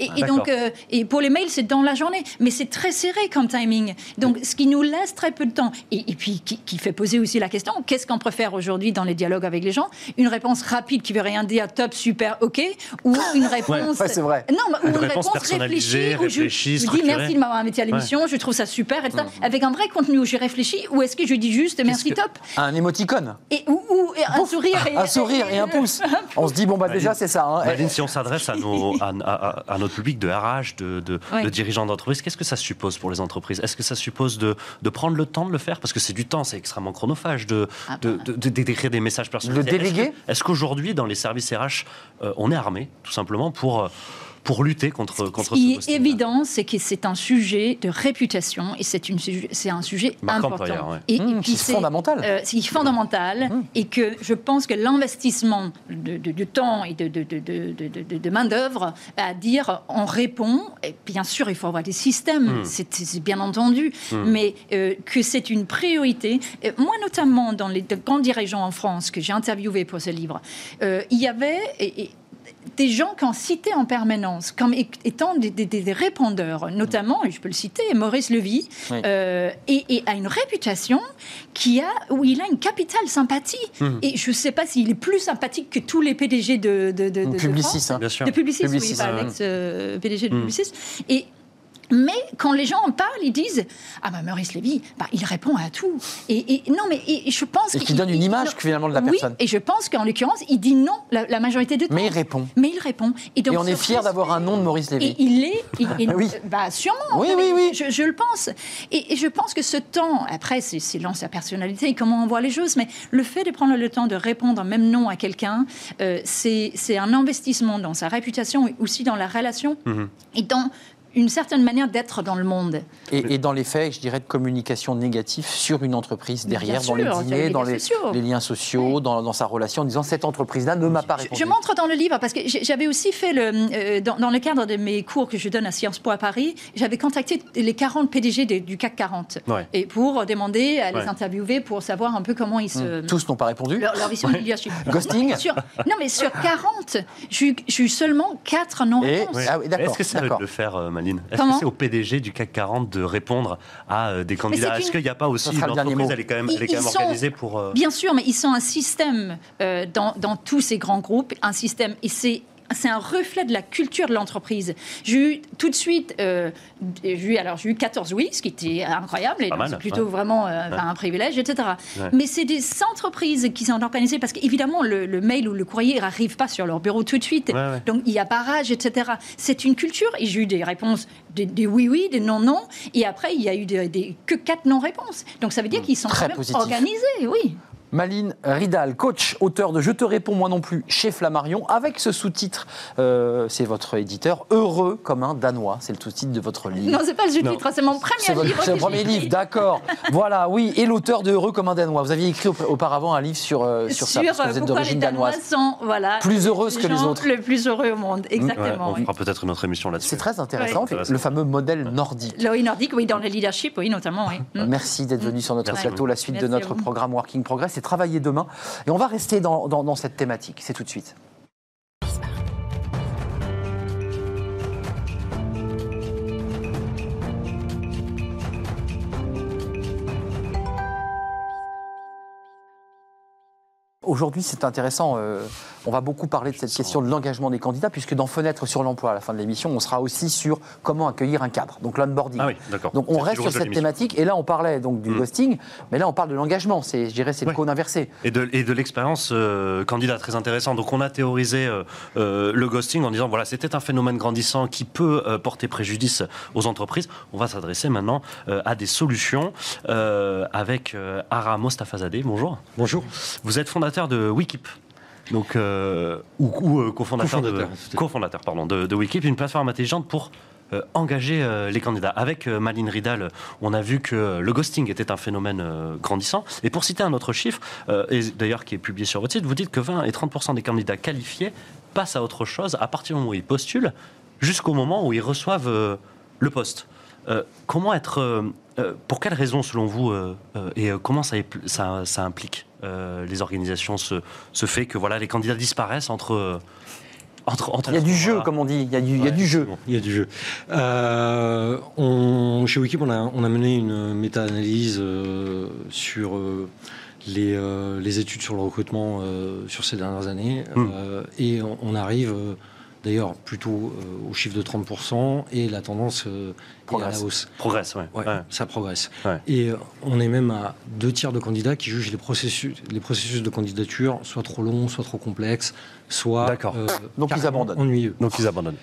et, donc, euh, et pour les mails, c'est dans la journée. Mais c'est très serré comme timing. Donc, ce qui nous laisse très peu de temps. Et, puis, qui, fait poser aussi la question qu'est-ce qu'on préfère aujourd'hui dans les dialogues avec les gens? Une réponse rapide qui veut rien dire, top, super, ok, ou une réponse. Ouais, c'est vrai. Non, ou une, réponse, réfléchie. réfléchie je, je dis merci de m'avoir invité à l'émission, je trouve ça super, et mm. avec un vrai contenu où j'ai réfléchi, ou est-ce que je dis juste merci top Un émoticône. Et, ou, un sourire. Et, un sourire et un pouce. On se dit, bon, bah déjà, c'est ça. Hein. si on s'adresse à, à, notre public de RH, de, de, dirigeants d'entreprise, qu'est-ce que ça suppose pour les entreprises? Est-ce que ça suppose de, de, prendre le temps de le faire? Parce que c'est du temps, c'est extrêmement chronophage de, ah bah. d'écrire des messages personnels. Le déléguer? Est-ce qu'aujourd'hui, dans les services RH, euh, on est armé, tout simplement, pour. Euh, pour lutter contre, contre ce qui est évident, c'est que c'est un sujet de réputation et c'est un sujet important. Et, mmh, c'est fondamental. Euh, c'est fondamental mmh. et que je pense que l'investissement de, temps et de, de main-d'œuvre à dire on répond, et bien sûr, il faut avoir des systèmes, mmh. c'est bien entendu, mais euh, que c'est une priorité. moi, notamment, dans les grands dirigeants en France que j'ai interviewés pour ce livre, euh, il y avait. Et, des gens qu'on citait en permanence comme étant des, répondeurs, notamment, et je peux le citer, Maurice Levy, euh, et, a une réputation qui a, où il a une capitale sympathie. Hum. Et je ne sais pas s'il est plus sympathique que tous les PDG de, de, de, de Publicis, hein. bien sûr. De Publicis, oui, l'ex-PDG de hum. Publicis. Et mais quand les gens en parlent, ils disent Ah, bah, Maurice Lévy, bah, il répond à tout. Et, non, mais je pense. Et qui donne une image finalement de la personne. Et je pense qu'en l'occurrence, il dit non la, majorité du temps. Mais il répond. Mais il répond. Et, donc, on est fier d'avoir un nom de Maurice Lévy. Et il est. oui. Bah, sûrement. Oui, oui, oui. Je, le pense. Et, je pense que ce temps, après, c'est sa personnalité et comment on voit les choses, mais le fait de prendre le temps de répondre même non à quelqu'un, euh, c'est un investissement dans sa réputation et aussi dans la relation mhm. et dans une certaine manière d'être dans le monde. Et, dans les faits, je dirais, de communication négative sur une entreprise derrière, dans les dîners, dans les, liens sociaux, dans, sa relation, en disant cette entreprise-là ne m'a pas répondu. Je, montre dans le livre, parce que j'avais aussi fait, le, euh, dans, le cadre de mes cours que je donne à Sciences Po à Paris, j'avais contacté les 40 PDG du CAC 40 et pour demander à les interviewer pour savoir un peu comment ils se. Mmh. Tous n'ont pas répondu Leur, vision leadership. Ghosting non, non, mais sur 40, j'ai eu seulement 4 non-réponses. Ah Est-ce que ça de le faire, euh, est-ce que c'est au PDG du CAC 40 de répondre à euh, des candidats? Est-ce qu'il n'y a pas aussi une entreprise, elle est quand même, elle est quand même organisée pour... Euh, Bien sûr, mais ils sont un système euh, dans, dans tous ces grands groupes, un système, et c'est c'est un reflet de la culture de l'entreprise. J'ai eu tout de suite, euh, j'ai eu, alors j'ai eu 14 oui, ce qui était incroyable, et c'est plutôt vraiment euh, un privilège, etc. Mais c'est des entreprises qui sont organisées parce qu'évidemment le, mail ou le courrier n'arrive pas sur leur bureau tout de suite, donc il y a barrage, etc. C'est une culture et j'ai eu des réponses, des, oui oui, des non non, et après il y a eu des, que quatre non réponses. Donc ça veut dire mmh. qu'ils sont Très organisés, oui. Maline Ridal, coach, auteur de Je te réponds moi non plus chez Flammarion, avec ce sous-titre, euh, c'est votre éditeur, Heureux comme un Danois, c'est le sous-titre de votre livre. Non, c'est pas le sous-titre, c'est mon premier livre. C'est le premier livre, d'accord. voilà, oui, et l'auteur de Heureux comme un Danois. Vous aviez écrit auparavant un livre sur, euh, sur, ça, parce que vous êtes d'origine danoise. Sont, voilà, plus heureuse que les autres. Le plus heureux au monde, exactement. on fera peut-être une autre émission là-dessus. C'est très intéressant, le fameux modèle nordique. Oui, nordique, oui, dans le leadership, oui, notamment. Mm. Merci d'être venu sur notre plateau. La suite de notre programme Working Progress, travailler demain. Et on va rester dans, cette thématique. C'est tout de suite. Aujourd'hui, c'est intéressant. Euh, on va beaucoup parler de cette question de l'engagement des candidats, puisque dans Fenêtre sur l'emploi, à la fin de l'émission, on sera aussi sur comment accueillir un cadre, donc l'onboarding. Ah oui, donc on reste sur cette thématique, et là on parlait donc du mmh. ghosting, mais là on parle de l'engagement, c'est, je dirais, c'est le cône inversé. Et de, et de l'expérience euh, candidat, très intéressant. Donc on a théorisé euh, euh, le ghosting en disant, voilà, c'était un phénomène grandissant qui peut porter préjudice aux entreprises. On va s'adresser maintenant à des solutions avec Ara Mostafazadeh. Bonjour. Bonjour. Vous êtes fondateur de Wikip. Donc, ou, cofondateur, de, cofondateur pardon, de, de Wikip, une plateforme intelligente pour engager les candidats. Avec Maline Ridal, on a vu que le ghosting était un phénomène grandissant. Et pour citer un autre chiffre, et d'ailleurs qui est publié sur votre site, vous dites que 20 et 30% des candidats qualifiés passent à autre chose à partir du moment où ils postulent jusqu'au moment où ils reçoivent le poste. comment être euh, pour quelles raisons, selon vous, euh, euh, et comment ça, ça, implique les organisations, ce, fait que voilà, les candidats disparaissent entre... Entre, entre, il y a du jeu, comme on dit. Il y a du, il y a du jeu. Il y a du jeu. on, chez Wikip, on a, on a mené une méta-analyse sur les, les, études sur le recrutement sur ces dernières années. Hmm. et on, arrive d'ailleurs plutôt euh, au chiffre de 30%, et la tendance euh, est à la hausse. Progresse, oui. Ouais, Ça progresse. Et euh, on est même à deux tiers de candidats qui jugent les processus, les processus de candidature soit trop longs, soit trop complexes, soit Donc ils abandonnent. ennuyeux. Donc ils abandonnent.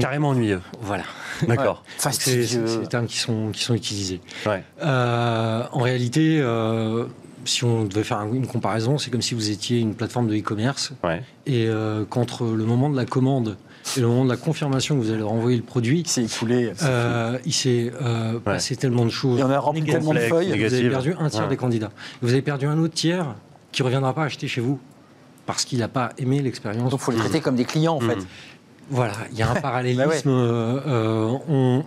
carrément ennuyeux. Voilà. D'accord. C'est des termes qui sont, qui sont utilisés. en réalité, si on devait faire une comparaison, c'est comme si vous étiez une plateforme de e-commerce et euh, qu'entre le moment de la commande et le moment de la confirmation que vous allez renvoyer le produit, il s'est écoulé. Euh, il s'est euh, passé tellement de choses. Et on a rempli tellement de feuilles. Vous avez perdu un tiers des candidats. Vous avez perdu un autre tiers qui ne reviendra pas acheter chez vous parce qu'il n'a pas aimé l'expérience. Donc il faut les traiter comme des clients en fait. Voilà, il y a un parallélisme. Bah euh,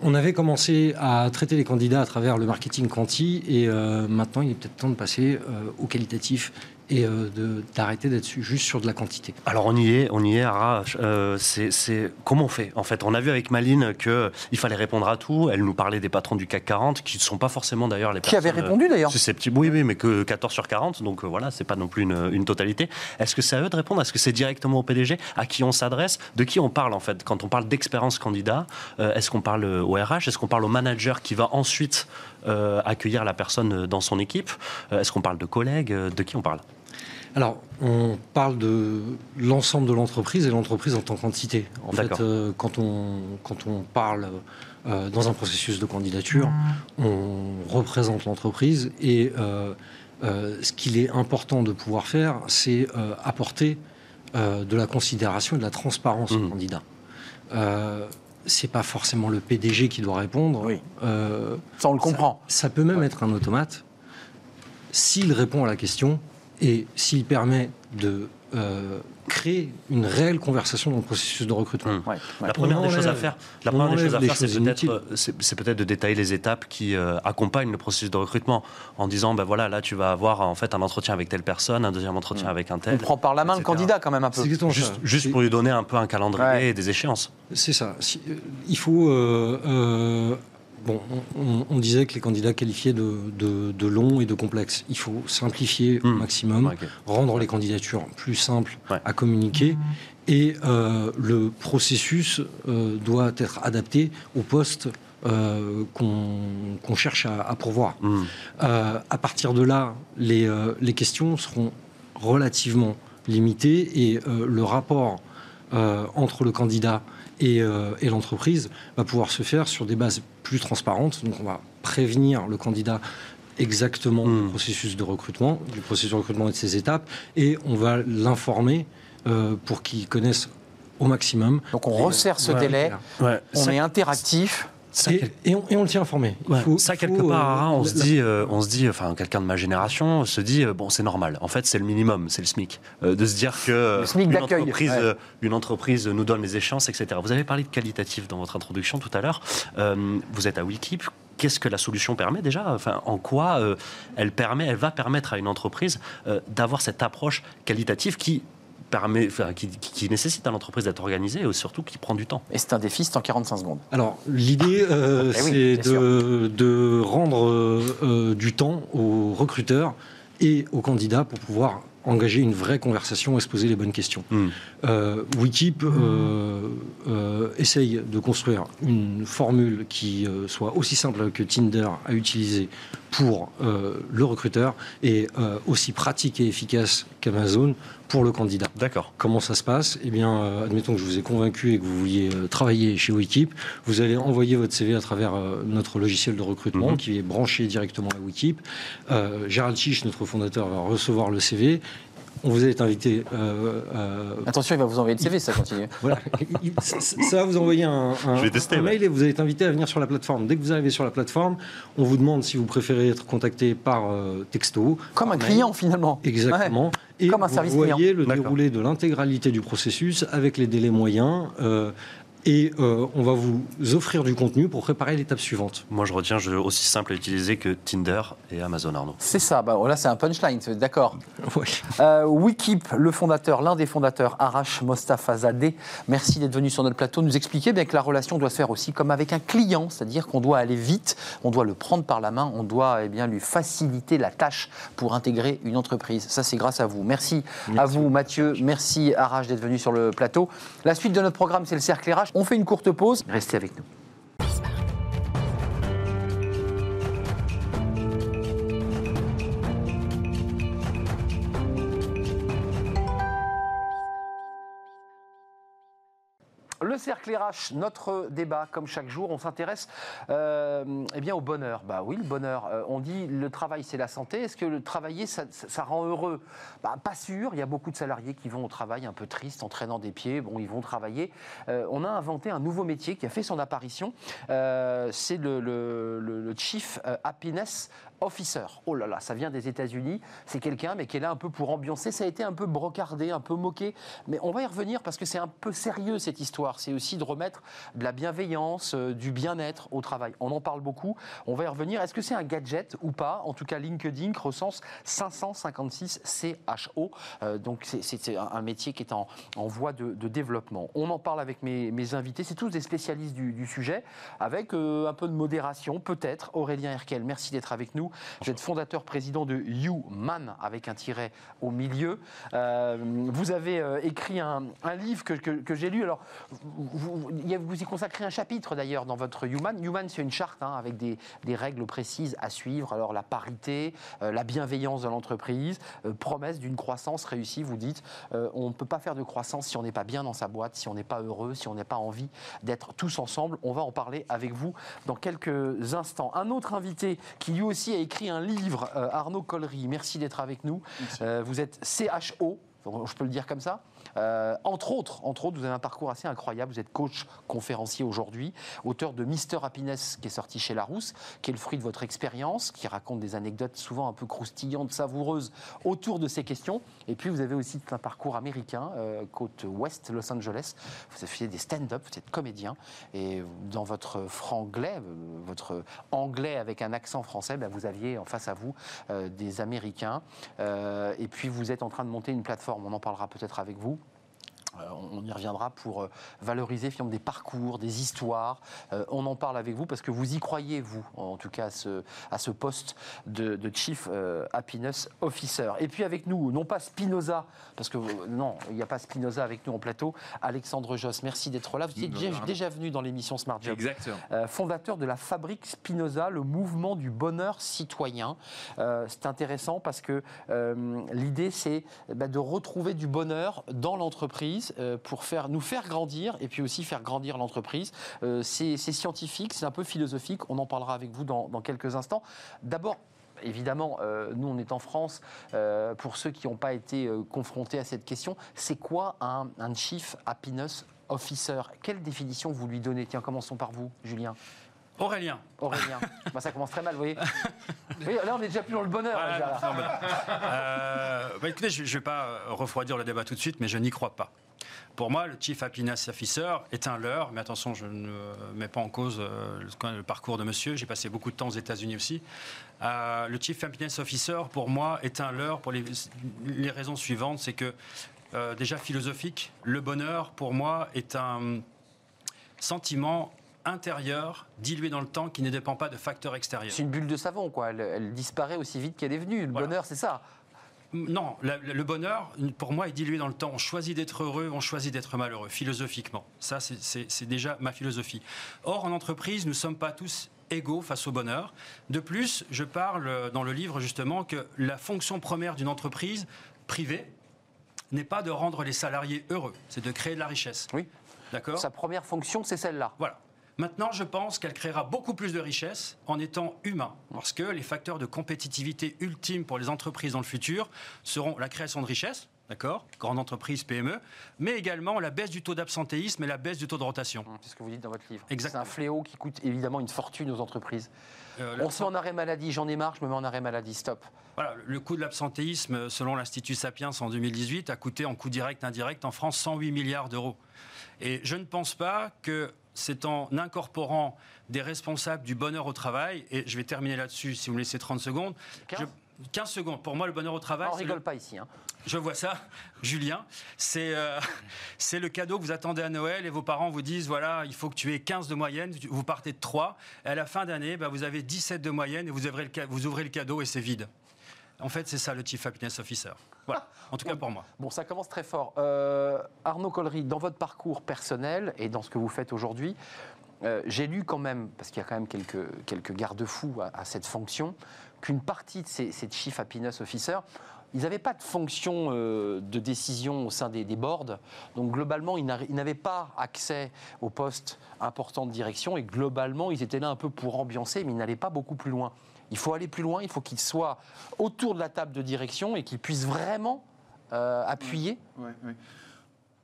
on, avait commencé à traiter les candidats à travers le marketing quanti et euh, maintenant il est peut-être temps de passer euh, au qualitatif et euh, d'arrêter d'être juste sur de la quantité. Alors on y est, on y est, Ara. Euh, c'est comment on fait En fait, on a vu avec Maline que il fallait répondre à tout. Elle nous parlait des patrons du CAC 40, qui ne sont pas forcément d'ailleurs les qui avaient répondu d'ailleurs. Susceptibles, oui, oui, mais que 14 sur 40, donc euh, voilà, c'est pas non plus une, une totalité. Est-ce que c'est à eux de répondre? Est-ce que c'est directement au PDG À qui on s'adresse? De qui on parle en fait? Quand on parle d'expérience candidat, est-ce qu'on parle au RH Est-ce qu'on parle au manager qui va ensuite accueillir la personne dans son équipe? Est-ce qu'on parle de collègues De qui on parle? Alors, on parle de l'ensemble de l'entreprise et l'entreprise en tant qu'entité. En fait, euh, quand, on, quand on parle euh, dans un processus de candidature, on représente l'entreprise et euh, ce qu'il est important de pouvoir faire, c'est apporter de la considération et de la transparence au mmh. candidat. c'est pas forcément le PDG qui doit répondre. Oui. ça, on le comprend. Ça, peut même être un automate. S'il répond à la question, et s'il permet de euh, créer une réelle conversation dans le processus de recrutement. Mmh. La première des choses à faire, la première des choses à faire, c'est peut-être, c'est, peut-être de détailler les étapes qui euh, accompagnent le processus de recrutement, en disant, ben voilà, là tu vas avoir en fait un entretien avec telle personne, un deuxième entretien mmh. avec un tel. On prend par la main le candidat quand même un peu. Juste, juste pour lui donner un peu un calendrier et des échéances. C'est ça. Euh, il faut Bon, on, disait que les candidats qualifiaient de, de, longs et de complexes. Il faut simplifier au hmm. maximum, rendre les candidatures plus simples à communiquer. Et euh, le processus euh, doit être adapté au poste euh, qu'on cherche à, pourvoir. Hmm. à partir de là, les, les, questions seront relativement limitées et le rapport entre le candidat et, et l'entreprise va pouvoir se faire sur des bases plus transparente. Donc on va prévenir le candidat exactement du hmm. processus de recrutement, du processus de recrutement et de ses étapes, et on va l'informer euh, pour qu'il connaisse au maximum. Donc on resserre ce délai, on est interactif. Et, on, le tient informé. ça, quelque part, hein, on, se dit, euh, on se dit, enfin, quelqu'un de ma génération se dit, euh, bon, c'est normal. En fait, c'est le minimum, c'est le SMIC. de se dire que une, entreprise, une entreprise nous donne les échéances, etc. Vous avez parlé de qualitatif dans votre introduction tout à l'heure. vous êtes à Wikip qu'est-ce que la solution permet déjà? Enfin, En quoi elle, permet, elle va permettre à une entreprise d'avoir cette approche qualitative qui permet, qui, nécessite à l'entreprise d'être organisée et surtout qui prend du temps. Et c'est un défi, c'est en 45 secondes. Alors, l'idée, euh, eh c'est de, rendre euh, du temps aux recruteurs et aux candidats pour pouvoir engager une vraie conversation et se poser les bonnes questions. Hmm. Euh, Wikip essaye de construire une formule qui soit aussi simple que Tinder à utiliser pour le recruteur et aussi pratique et efficace qu'Amazon pour le candidat. D'accord. Comment ça se passe? Eh bien, euh, admettons que je vous ai convaincu et que vous vouliez euh, travailler chez Wikip. Vous allez envoyer votre CV à travers euh, notre logiciel de recrutement mhm. qui est branché directement à Wikip. Gérald Chiche, notre fondateur, va recevoir le CV on vous est invité. Attention, il va vous envoyer le CV, ça continue. voilà. ça va vous envoyer un, mail et vous êtes invité à venir sur la plateforme. Dès que vous arrivez sur la plateforme, on vous demande si vous préférez être contacté par texto. Comme un client, finalement. Exactement. Et Comme un vous voyez le déroulé de l'intégralité du processus avec les délais moyens. Et euh, on va vous offrir du contenu pour préparer l'étape suivante. Moi, je retiens je, aussi simple à utiliser que Tinder et Amazon Arnaud. C'est ça, bah, là c'est un punchline, d'accord. Oui. Euh, Wikip, le fondateur, l'un des fondateurs, Arash Mostafa Zadeh, merci d'être venu sur notre plateau nous expliquer bien que la relation doit se faire aussi comme avec un client, c'est-à-dire qu'on doit aller vite, on doit le prendre par la main, on doit eh bien, lui faciliter la tâche pour intégrer une entreprise. Ça, c'est grâce à vous. Merci, merci. à vous, Mathieu. Merci, Arash, d'être venu sur le plateau. La suite de notre programme, c'est le cercle RH. On fait une courte pause. Restez avec nous. Le cercle RH, notre débat, comme chaque jour, on s'intéresse euh, eh bien au bonheur. Bah oui, le bonheur. Euh, on dit le travail, c'est la santé. Est-ce que le travailler, ça, rend heureux? Bah, Pas sûr. Il y a beaucoup de salariés qui vont au travail un peu tristes, en traînant des pieds. Bon, ils vont travailler. Euh, on a inventé un nouveau métier qui a fait son apparition. c'est le, le, Chief Happiness Officer. Oh là là, ça vient des États-Unis. C'est quelqu'un, mais qui est là un peu pour ambiancer. Ça a été un peu brocardé, un peu moqué. Mais on va y revenir parce que c'est un peu sérieux cette histoire. C'est aussi de remettre de la bienveillance, euh, du bien-être au travail. On en parle beaucoup. On va y revenir. Est-ce que c'est un gadget ou pas? En tout cas, LinkedIn recense 556 CHO. Euh, donc c'est un métier qui est en, voie de, développement. On en parle avec mes, invités. C'est tous des spécialistes du, sujet, avec euh, un peu de modération, peut-être. Aurélien Herkel, merci d'être avec nous. Vous êtes fondateur président de YouMan avec un tiret au milieu. Vous avez écrit un, livre que, j'ai lu. Alors, vous, vous, y consacrez un chapitre d'ailleurs dans votre YouMan. YouMan, c'est une charte hein, avec des, règles précises à suivre. Alors, la parité, euh, la bienveillance de l'entreprise, promesse d'une croissance réussie. Vous dites, on ne peut pas faire de croissance si on n'est pas bien dans sa boîte, si on n'est pas heureux, si on n'a pas envie d'être tous ensemble. On va en parler avec vous dans quelques instants. Un autre invité qui lui aussi écrit un livre, euh, Arnaud Collery. Merci d'être avec nous. Euh, vous êtes CHO, je peux le dire comme ça euh, entre autres, entre autres, vous avez un parcours assez incroyable. Vous êtes coach conférencier aujourd'hui, auteur de Mister Happiness qui est sorti chez Larousse, qui est le fruit de votre expérience, qui raconte des anecdotes souvent un peu croustillantes, savoureuses autour de ces questions. Et puis vous avez aussi un parcours américain, euh, côte ouest, Los Angeles. Vous avez des stand-up, vous êtes comédien. Et dans votre franglais, euh, votre anglais avec un accent français, ben, vous aviez en face à vous des Américains. et puis vous êtes en train de monter une plateforme, on en parlera peut-être avec vous, on y reviendra pour euh, valoriser finalement des parcours, des histoires. Euh, on en parle avec vous parce que vous y croyez, vous, en tout cas, à ce, à ce poste de, Chief Happiness Officer. Et puis avec nous, non pas Spinoza, parce que non, il n'y a pas Spinoza avec nous en plateau, Alexandre Joss, merci d'être là. Vous êtes déjà, venu dans l'émission Smart Job. Exactement. fondateur de la fabrique Spinoza, le mouvement du bonheur citoyen. c'est intéressant parce que l'idée, c'est bah, de retrouver du bonheur dans l'entreprise euh, pour faire, nous faire grandir et puis aussi faire grandir l'entreprise. Euh, c'est scientifique, c'est un peu philosophique. On en parlera avec vous dans, quelques instants. D'abord, évidemment, euh, nous, on est en France. pour ceux qui n'ont pas été confrontés à cette question, c'est quoi un, un, Chief Happiness Officer? Quelle définition vous lui donnez? Tiens, commençons par vous, Julien. Aurélien. Aurélien. bah, ça commence très mal, vous voyez. là, on est déjà plus dans le bonheur. Bah, écoutez, je ne vais pas refroidir le débat tout de suite, mais je n'y crois pas. Pour moi, le Chief Happiness Officer est un leurre, mais attention, je ne mets pas en cause euh, le parcours de monsieur. J'ai passé beaucoup de temps aux États-Unis aussi. Euh, le Chief Happiness Officer, pour moi, est un leurre pour les, raisons suivantes. C'est que, euh, déjà philosophique, le bonheur, pour moi, est un sentiment intérieur, dilué dans le temps, qui ne dépend pas de facteurs extérieurs. C'est une bulle de savon, quoi. Elle, disparaît aussi vite qu'elle est venue. Le bonheur, c'est ça. Non, le bonheur, pour moi, est dilué dans le temps. On choisit d'être heureux, on choisit d'être malheureux, philosophiquement. Ça, c'est déjà ma philosophie. Or, en entreprise, nous ne sommes pas tous égaux face au bonheur. De plus, je parle dans le livre justement que la fonction première d'une entreprise privée n'est pas de rendre les salariés heureux, c'est de créer de la richesse. Oui. D'accord? Sa première fonction, c'est celle-là. Voilà. Maintenant, je pense qu'elle créera beaucoup plus de richesses en étant humain, parce que les facteurs de compétitivité ultimes pour les entreprises dans le futur seront la création de richesses, d'accord Grande entreprise, PME, mais également la baisse du taux d'absentéisme et la baisse du taux de rotation. C'est ce que vous dites dans votre livre. C'est un fléau qui coûte évidemment une fortune aux entreprises. Euh, On se met en arrêt maladie, j'en ai marre, je me mets en arrêt maladie, stop. Voilà, le coût de l'absentéisme, selon l'Institut Sapiens en 2018, a coûté en coût direct, indirect, en France, 108 milliards d'euros. Et je ne pense pas que c'est en incorporant des responsables du bonheur au travail, et je vais terminer là-dessus si vous me laissez 30 secondes. 15, secondes. Pour moi, le bonheur au travail. On rigole pas ici. Hein. Je vois ça, Julien. Euh, c'est le cadeau que vous attendez à Noël et vos parents vous disent voilà, il faut que tu aies 15 de moyenne, vous partez de 3. Et à la fin d'année, bah, vous avez 17 de moyenne et vous ouvrez le, vous ouvrez le cadeau et c'est vide. En fait, c'est ça le Chief Happiness Officer. Voilà, en tout cas pour moi. Bon, ça commence très fort. Euh, Arnaud Collery, dans votre parcours personnel et dans ce que vous faites aujourd'hui, euh, j'ai lu quand même, parce qu'il y a quand même quelques, quelques garde-fous à, cette fonction, qu'une partie de ces, ces Chief Happiness Officers, ils n'avaient pas de fonction euh, de décision au sein des, des boards. Donc globalement, ils n'avaient pas accès aux postes importants de direction et globalement, ils étaient là un peu pour ambiancer, mais ils n'allaient pas beaucoup plus loin. Il faut aller plus loin, il faut qu'ils soient autour de la table de direction et qu'ils puissent vraiment euh, appuyer.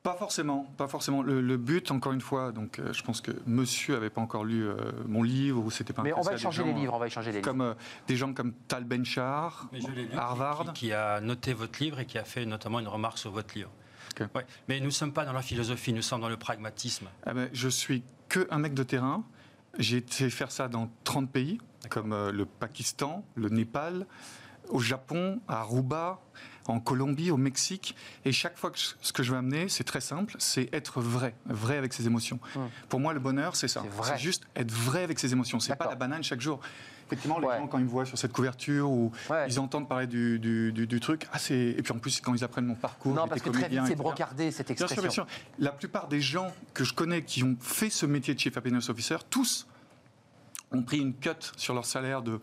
Pas forcément, pas forcément. Le, but, encore une fois, donc euh, je pense que Monsieur avait pas encore lu euh, mon livre ou c'était pas. Mais on va changer les livres, on va changer les comme, livres. des gens comme Tal Benchar, Harvard, qui, a noté votre livre et qui a fait notamment une remarque sur votre livre. Mais nous ne sommes pas dans la philosophie, nous sommes dans le pragmatisme. Ah ben, je suis que un mec de terrain. J'ai été faire ça dans 30 pays, comme euh, le Pakistan, le Népal, au Japon, à Aruba, en Colombie, au Mexique. Et chaque fois que ce que je veux amener, c'est très simple, c'est être vrai, vrai avec ses émotions. Hum. Pour moi, le bonheur, c'est ça. C'est juste être vrai avec ses émotions. C'est pas la banane chaque jour. Effectivement, les gens, quand ils me voient sur cette couverture ou ils entendent parler du, du, truc, ah, et puis en plus, quand ils apprennent mon parcours, non, parce que très vite, c'est brocardé cette expression. Bien sûr, bien sûr. La plupart des gens que je connais qui ont fait ce métier de Chief Happiness Officer, tous ont pris une cut sur leur salaire de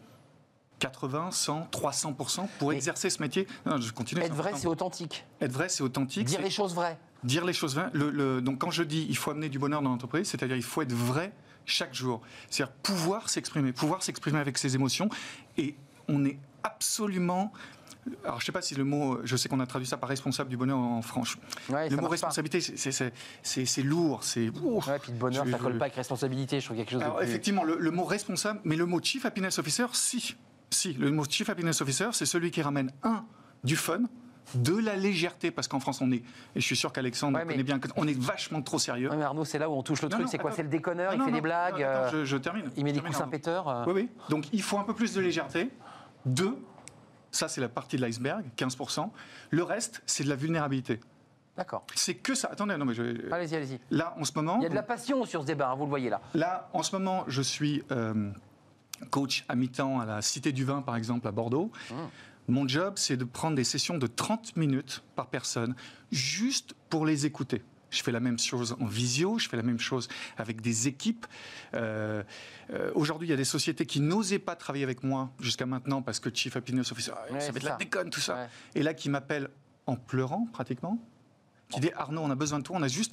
80, 100, 300 pour exercer ce métier. Non, je continue. Être vrai, c'est authentique. Être vrai, c'est authentique. Dire les choses vraies. Dire les choses vraies. Le, donc quand je dis il faut amener du bonheur dans l'entreprise, c'est-à-dire il faut être vrai chaque jour. C'est-à-dire pouvoir s'exprimer, pouvoir s'exprimer avec ses émotions. Et on est absolument alors, je ne sais pas si le mot, je sais qu'on a traduit ça par responsable du bonheur en France. le mot responsabilité, c'est lourd. C'est. Ouais, puis le bonheur, ça colle pas avec responsabilité. Je trouve quelque chose. Alors, Effectivement, le, mot responsable, mais le mot chief happiness officer, si, si. Le mot chief happiness officer, c'est celui qui ramène un du fun, de la légèreté, parce qu'en France, on est, et je suis sûr qu'Alexandre connaît bien, on est vachement trop sérieux. mais Arnaud, c'est là où on touche le truc, c'est quoi? C'est le déconneur, il fait des blagues. Euh, je, termine. Il met des coups Saint-Péteur. Euh. Oui, oui. Donc il faut un peu plus de légèreté. Deux, ça, c'est la partie de l'iceberg, 15%. Le reste, c'est de la vulnérabilité. D'accord. C'est que ça. Attendez, non, mais je. Allez-y, allez-y. Là, en ce moment. Il y a de la passion sur ce débat, hein, vous le voyez là. Là, en ce moment, je suis euh, coach à mi-temps à la Cité du Vin, par exemple, à Bordeaux. Mmh. Mon job, c'est de prendre des sessions de 30 minutes par personne, juste pour les écouter. Je fais la même chose en visio, je fais la même chose avec des équipes. Euh, euh, aujourd'hui, il y a des sociétés qui n'osaient pas travailler avec moi jusqu'à maintenant parce que Chief Happiness Officer, ça va être la déconne, tout ça. Et là, qui m'appelle en pleurant pratiquement, qui dit Arnaud, on a besoin de toi, on a juste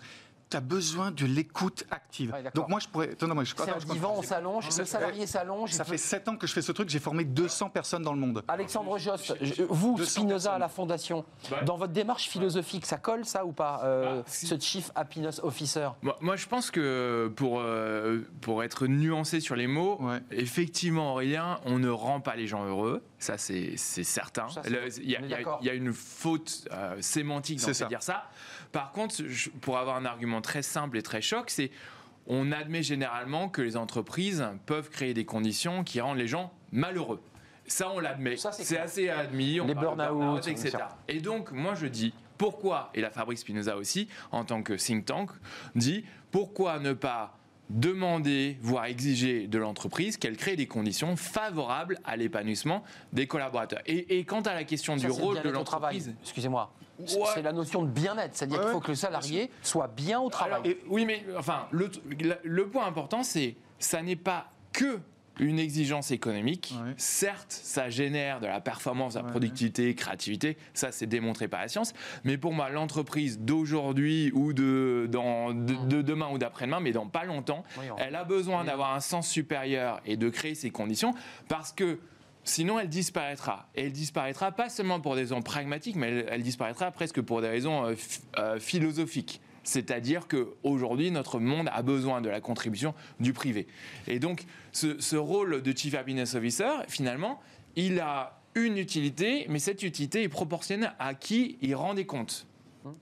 tu as besoin de l'écoute active. Donc moi, je pourrais... Non, non, je, c'est un divan, on s'allonge, le salarié s'allonge. Ça fait 7 ans que je fais ce truc, j'ai formé 200 personnes dans le monde. Alexandre Jost, vous, Spinoza à la Fondation, dans votre démarche philosophique, ça colle ça ou pas, euh, ah, ce Chief Happiness Officer? Moi, je pense que pour, euh, pour être nuancé sur les mots, effectivement, Aurélien, on ne rend pas les gens heureux. Ça, c'est certain. Il y, a une faute euh, sémantique dans dire ça. Par contre, pour avoir un argument très simple et très choc, c'est on admet généralement que les entreprises peuvent créer des conditions qui rendent les gens malheureux. Ça, on l'admet. C'est assez admis. On les burn-out, etc. Et donc, moi, je dis pourquoi, et la Fabrice Spinoza aussi, en tant que think tank, dit pourquoi ne pas demander, voire exiger de l'entreprise qu'elle crée des conditions favorables à l'épanouissement des collaborateurs. Et, quant à la question du rôle de l'entreprise... Excusez-moi. C'est la notion de bien-être, c'est-à-dire qu'il faut que le salarié soit bien au travail. oui, mais enfin, le, le point important, c'est ça n'est pas que une exigence économique. Certes, ça génère de la performance, de la productivité, créativité, ça c'est démontré par la science, mais pour moi, l'entreprise d'aujourd'hui ou de, dans, de, demain ou d'après-demain, mais dans pas longtemps, elle a besoin d'avoir un sens supérieur et de créer ces conditions parce que Sinon, elle disparaîtra. Et elle disparaîtra pas seulement pour des raisons pragmatiques, mais elle, disparaîtra presque pour des raisons euh, euh, philosophiques. C'est-à-dire qu'aujourd'hui, notre monde a besoin de la contribution du privé. Et donc, ce, rôle de Chief Happiness Officer, finalement, il a une utilité, mais cette utilité est proportionnelle à qui il rend des comptes.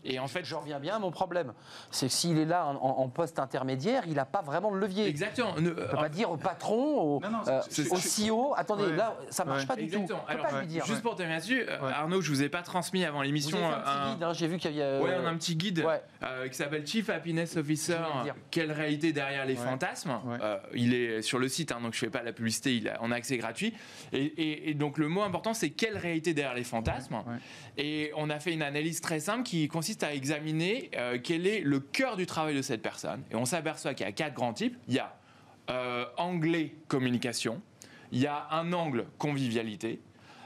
Et en fait, je reviens bien à mon problème. C'est que s'il est là en, poste intermédiaire, il n'a pas vraiment de levier. Exactement. Ne, peut pas dire au patron, au, euh, CEO, attendez, là, ça ne marche pas du tout. Alors, pas lui dire. Juste pour terminer là-dessus, euh, Arnaud, je ne vous ai pas transmis avant l'émission un petit guide, hein, j'ai vu qu'il y avait... Ouais, on a un petit guide euh, qui s'appelle Chief Happiness Officer, quelle réalité derrière les fantasmes. il est sur le site, hein, donc je ne fais pas la publicité, il a, on a accès gratuit. Et, et donc le mot important, c'est quelle réalité derrière les fantasmes. Et on a fait une analyse très simple qui consiste à examiner euh, quel est le cœur du travail de cette personne. Et on s'aperçoit qu'il y a quatre grands types. Il y a euh, anglais communication, il y a un angle convivialité,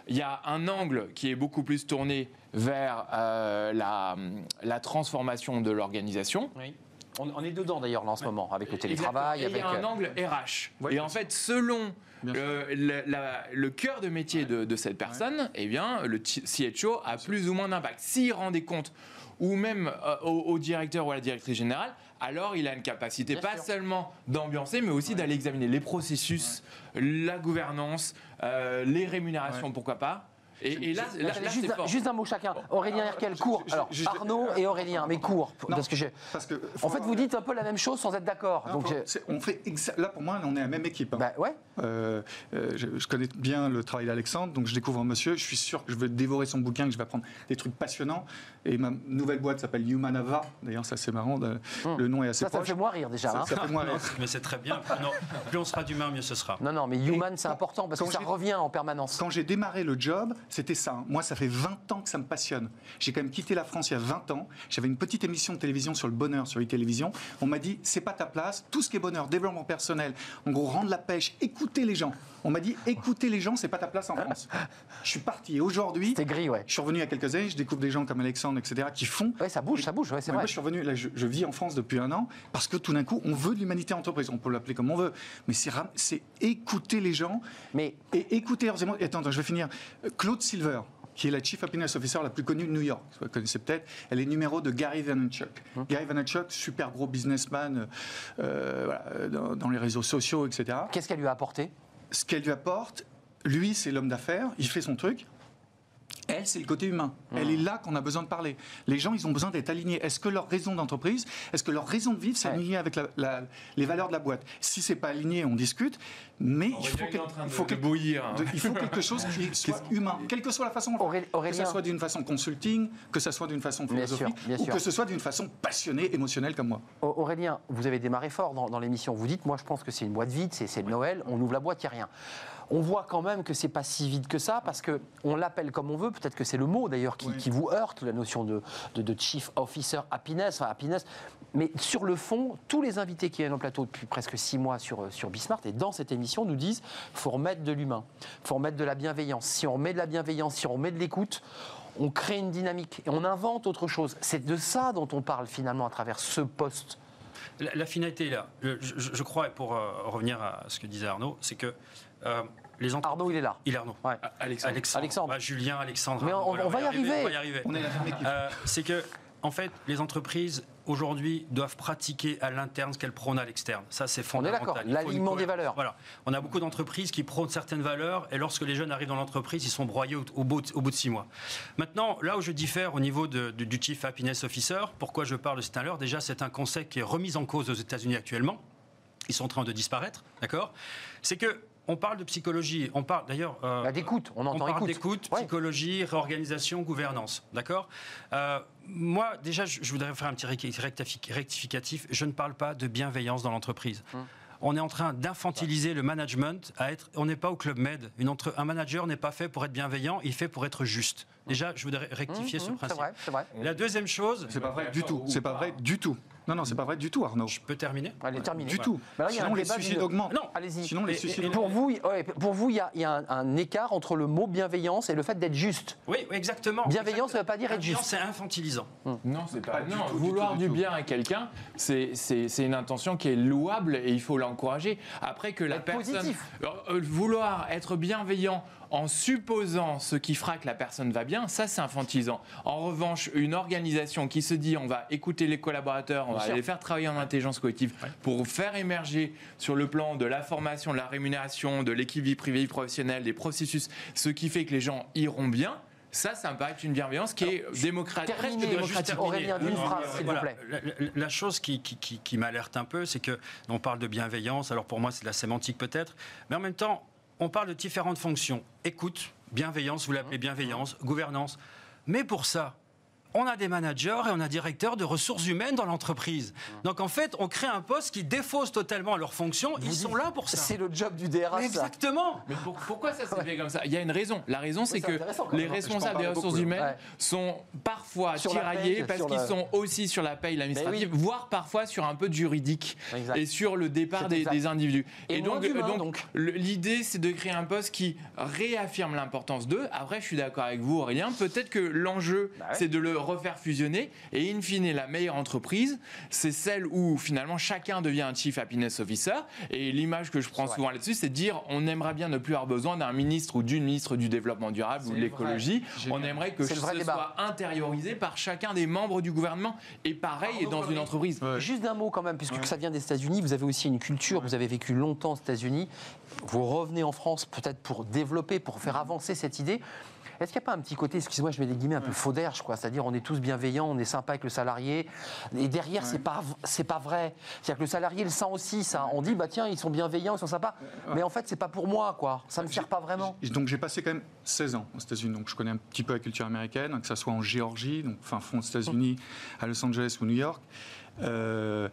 il y a un angle qui est beaucoup plus tourné vers euh, la, la, transformation de l'organisation. Oui. On, est dedans d'ailleurs en ce moment, avec le télétravail. il y a un angle RH. et en fait, selon le, le, cœur de métier de, cette personne, eh bien, le CHO a plus ou moins d'impact. S'il rend des comptes, ou même euh, au, directeur ou à la directrice générale, alors il a une capacité pas seulement d'ambiancer, mais aussi d'aller examiner les processus, la gouvernance, euh, les rémunérations, pourquoi pas, et, là, juste, un mot chacun. Aurélien Herkel, court. Alors, Arnaud et Aurélien, mais court. parce que, parce que en fait, vous dites un peu la même chose sans être d'accord. Donc, on fait là, pour moi, on est la même équipe. Hein. Bah, ouais. Euh, euh, je, connais bien le travail d'Alexandre, donc je découvre un monsieur. Je suis sûr que je vais dévorer son bouquin, que je vais apprendre des trucs passionnants. Et ma nouvelle boîte s'appelle Humanava. D'ailleurs, ça c'est marrant. Hum. Le nom est assez ça, proche. Ça fait moi rire déjà. Ça, hein. fait moi rire. mais c'est très bien. Plus, on sera d'humain, mieux ce sera. Non, non, mais Human, c'est important parce que ça revient en permanence. Quand j'ai démarré le job, c'était ça. Hein. Moi, ça fait 20 ans que ça me passionne. J'ai quand même quitté la France il y a 20 ans. J'avais une petite émission de télévision sur le bonheur sur les télévisions. On m'a dit, c'est pas ta place. Tout ce qui est bonheur, développement personnel, en gros, rendre la pêche, écouter les gens. On m'a dit, écouter les gens, c'est pas ta place en France. Je suis parti. Et aujourd'hui, gris, ouais. je suis revenu il y a quelques années, je découvre des gens comme Alexandre, etc., qui font. Ouais, ça bouge, ça bouge, ouais, c'est vrai. Moi, je suis revenu, là, je, vis en France depuis un an, parce que tout d'un coup, on veut de l'humanité entreprise. On peut l'appeler comme on veut. Mais c'est écouter les gens. Mais... Et écouter, attends, attends, je vais finir. Claude Silver, qui est la Chief Happiness Officer la plus connue de New York. Vous la connaissez peut-être. Elle est numéro de Gary Vaynerchuk. Hum. Gary Vaynerchuk, super gros businessman euh, voilà, dans, les réseaux sociaux, etc. Qu'est-ce qu'elle lui a apporté? Ce qu'elle lui apporte, lui, c'est l'homme d'affaires, il fait son truc. Elle, c'est le côté humain. Elle mmh. est là qu'on a besoin de parler. Les gens, ils ont besoin d'être alignés. Est-ce que leur raison d'entreprise, est-ce que leur raison de vivre, c'est aligné avec les valeurs de la boîte? Si c'est pas aligné, on discute. Mais il faut, faut, bouillir, hein. il faut quelque chose qui soit humain, quelle que soit la façon. Que ce soit d'une façon consulting, que ce soit d'une façon philosophique, ou que ce soit d'une façon passionnée, émotionnelle comme moi. Aurélien, vous avez démarré fort dans, dans l'émission. Vous dites, moi, je pense que c'est une boîte vide, c'est le Noël. On ouvre la boîte, il n'y a rien on voit quand même que c'est pas si vide que ça, parce que on l'appelle comme on veut. Peut-être que c'est le mot d'ailleurs qui, vous heurte, la notion de, chief officer happiness, happiness. Mais sur le fond, tous les invités qui viennent au plateau depuis presque six mois sur, sur Bismart et dans cette émission nous disent faut remettre de l'humain, faut remettre de la bienveillance. Si on met de la bienveillance, si on met de l'écoute, on crée une dynamique et on invente autre chose. C'est de ça dont on parle finalement à travers ce poste. La, finalité est là. Je, crois, et pour euh, revenir à ce que disait Arnaud, c'est que euh, les Arnaud, il est là. Il est Arnaud. Alexandre. Alexandre. Bah, Julien, Alexandre. Mais on, va, y arriver. On est la même équipe. Euh, c'est que, en fait, les entreprises aujourd'hui doivent pratiquer à l'interne ce qu'elles prônent à l'externe. Ça, c'est fondamental. On est d'accord. L'alignement des valeurs. Voilà. On a beaucoup d'entreprises qui prônent certaines valeurs et lorsque les jeunes arrivent dans l'entreprise, ils sont broyés au, bout de, au, bout de, six mois. Maintenant, là où je diffère au niveau de, du Chief Happiness Officer, pourquoi je parle de c'est un Déjà, c'est un concept qui est remis en cause aux États-Unis actuellement. Ils sont en train de disparaître, d'accord? C'est que on parle de psychologie, on parle d'ailleurs. Euh, bah, d'écoute, on entend on parle d'écoute, psychologie, réorganisation, gouvernance, d'accord? Euh, Moi, déjà, je, voudrais faire un petit rectificatif. Je ne parle pas de bienveillance dans l'entreprise. Hum. On est en train d'infantiliser le management à être. On n'est pas au club med. Une entre, un manager n'est pas fait pour être bienveillant, il est fait pour être juste. Déjà, je voudrais rectifier hum, ce hum, principe. C'est vrai, c'est vrai. La deuxième chose. C'est pas vrai du tout. C'est pas vrai du tout. Non, non, c'est pas vrai du tout, Arnaud. Je peux terminer? Allez, terminer. Du tout. Sinon, les suicides augmentent. Non, allez-y. Sinon, les suicides Pour vous, pour vous, il y a, y a un, écart entre le mot bienveillance et le fait d'être juste. Oui, exactement. Bienveillance, ça ne veut pas dire être juste. c'est infantilisant. Non, c'est pas. non, vouloir du, bien à quelqu'un, c'est une intention qui est louable et il faut l'encourager. Après que la personne. Positif. Euh, vouloir être bienveillant en supposant ce qui fera que la personne va bien, ça c'est infantilisant. En revanche, une organisation qui se dit on va écouter les collaborateurs, on va les faire travailler en intelligence collective pour faire émerger sur le plan de la formation, de la rémunération, de l'équipe vie privée, vie professionnelle, des processus, ce qui fait que les gens iront bien, ça, ça me paraît une bienveillance qui est démocratique, presque démocratique. Aurélien, une phrase, s'il vous plaît. La, chose qui, qui m'alerte un peu, c'est que on parle de bienveillance. Alors pour moi, c'est de la sémantique peut-être, mais en même temps, on parle de différentes fonctions. Écoute, bienveillance, vous l'appelez bienveillance, gouvernance. Mais pour ça, on a des managers et on a des directeurs de ressources humaines dans l'entreprise. Donc en fait, on crée un poste qui défausse totalement leurs fonctions. Ils sont là pour ça. C'est le job du DRH. Exactement. Mais pourquoi ça s'est fait comme ça? Il y a une raison. La raison, c'est que les responsables des ressources humaines sont parfois tiraillés parce qu'ils sont aussi sur la paye, l'administrative, voire parfois sur un peu de juridique et sur le départ des, individus. Et, donc, donc, l'idée, c'est de créer un poste qui réaffirme l'importance d'eux. Après, je suis d'accord avec vous, Aurélien. Peut-être que l'enjeu, bah c'est de le refaire fusionner. Et in fine, la meilleure entreprise, c'est celle où finalement chacun devient un Chief Happiness Officer. Et l'image que je prends souvent là-dessus, c'est de dire on aimerait bien ne plus avoir besoin d'un ministre ou d'une ministre du développement durable ou de l'écologie. On aimerait que ce soit intériorisé par chacun des membres du gouvernement. Et pareil, et dans une entreprise. Juste d'un mot quand même, puisque ça vient des États-Unis, vous avez aussi une culture, vous avez vécu longtemps aux États-Unis. Vous revenez en France peut-être pour développer, pour faire avancer cette idée. Est-ce qu'il n'y a pas un petit côté, excusez-moi, je mets des guillemets un peu faux quoi? C'est-à-dire, on est tous bienveillants, on est sympa avec le salarié, et derrière, c'est pas c'est pas vrai. C'est-à-dire que le salarié le sent aussi, ça. On dit, bah tiens, ils sont bienveillants, ils sont sympas, mais en fait, c'est pas pour moi, quoi. Ça me sert pas vraiment. Donc j'ai passé quand même 16 ans aux États-Unis, donc je connais un petit peu la culture américaine, que ce soit en Géorgie, donc fin fond des États-Unis, à Los Angeles ou New York. Euh,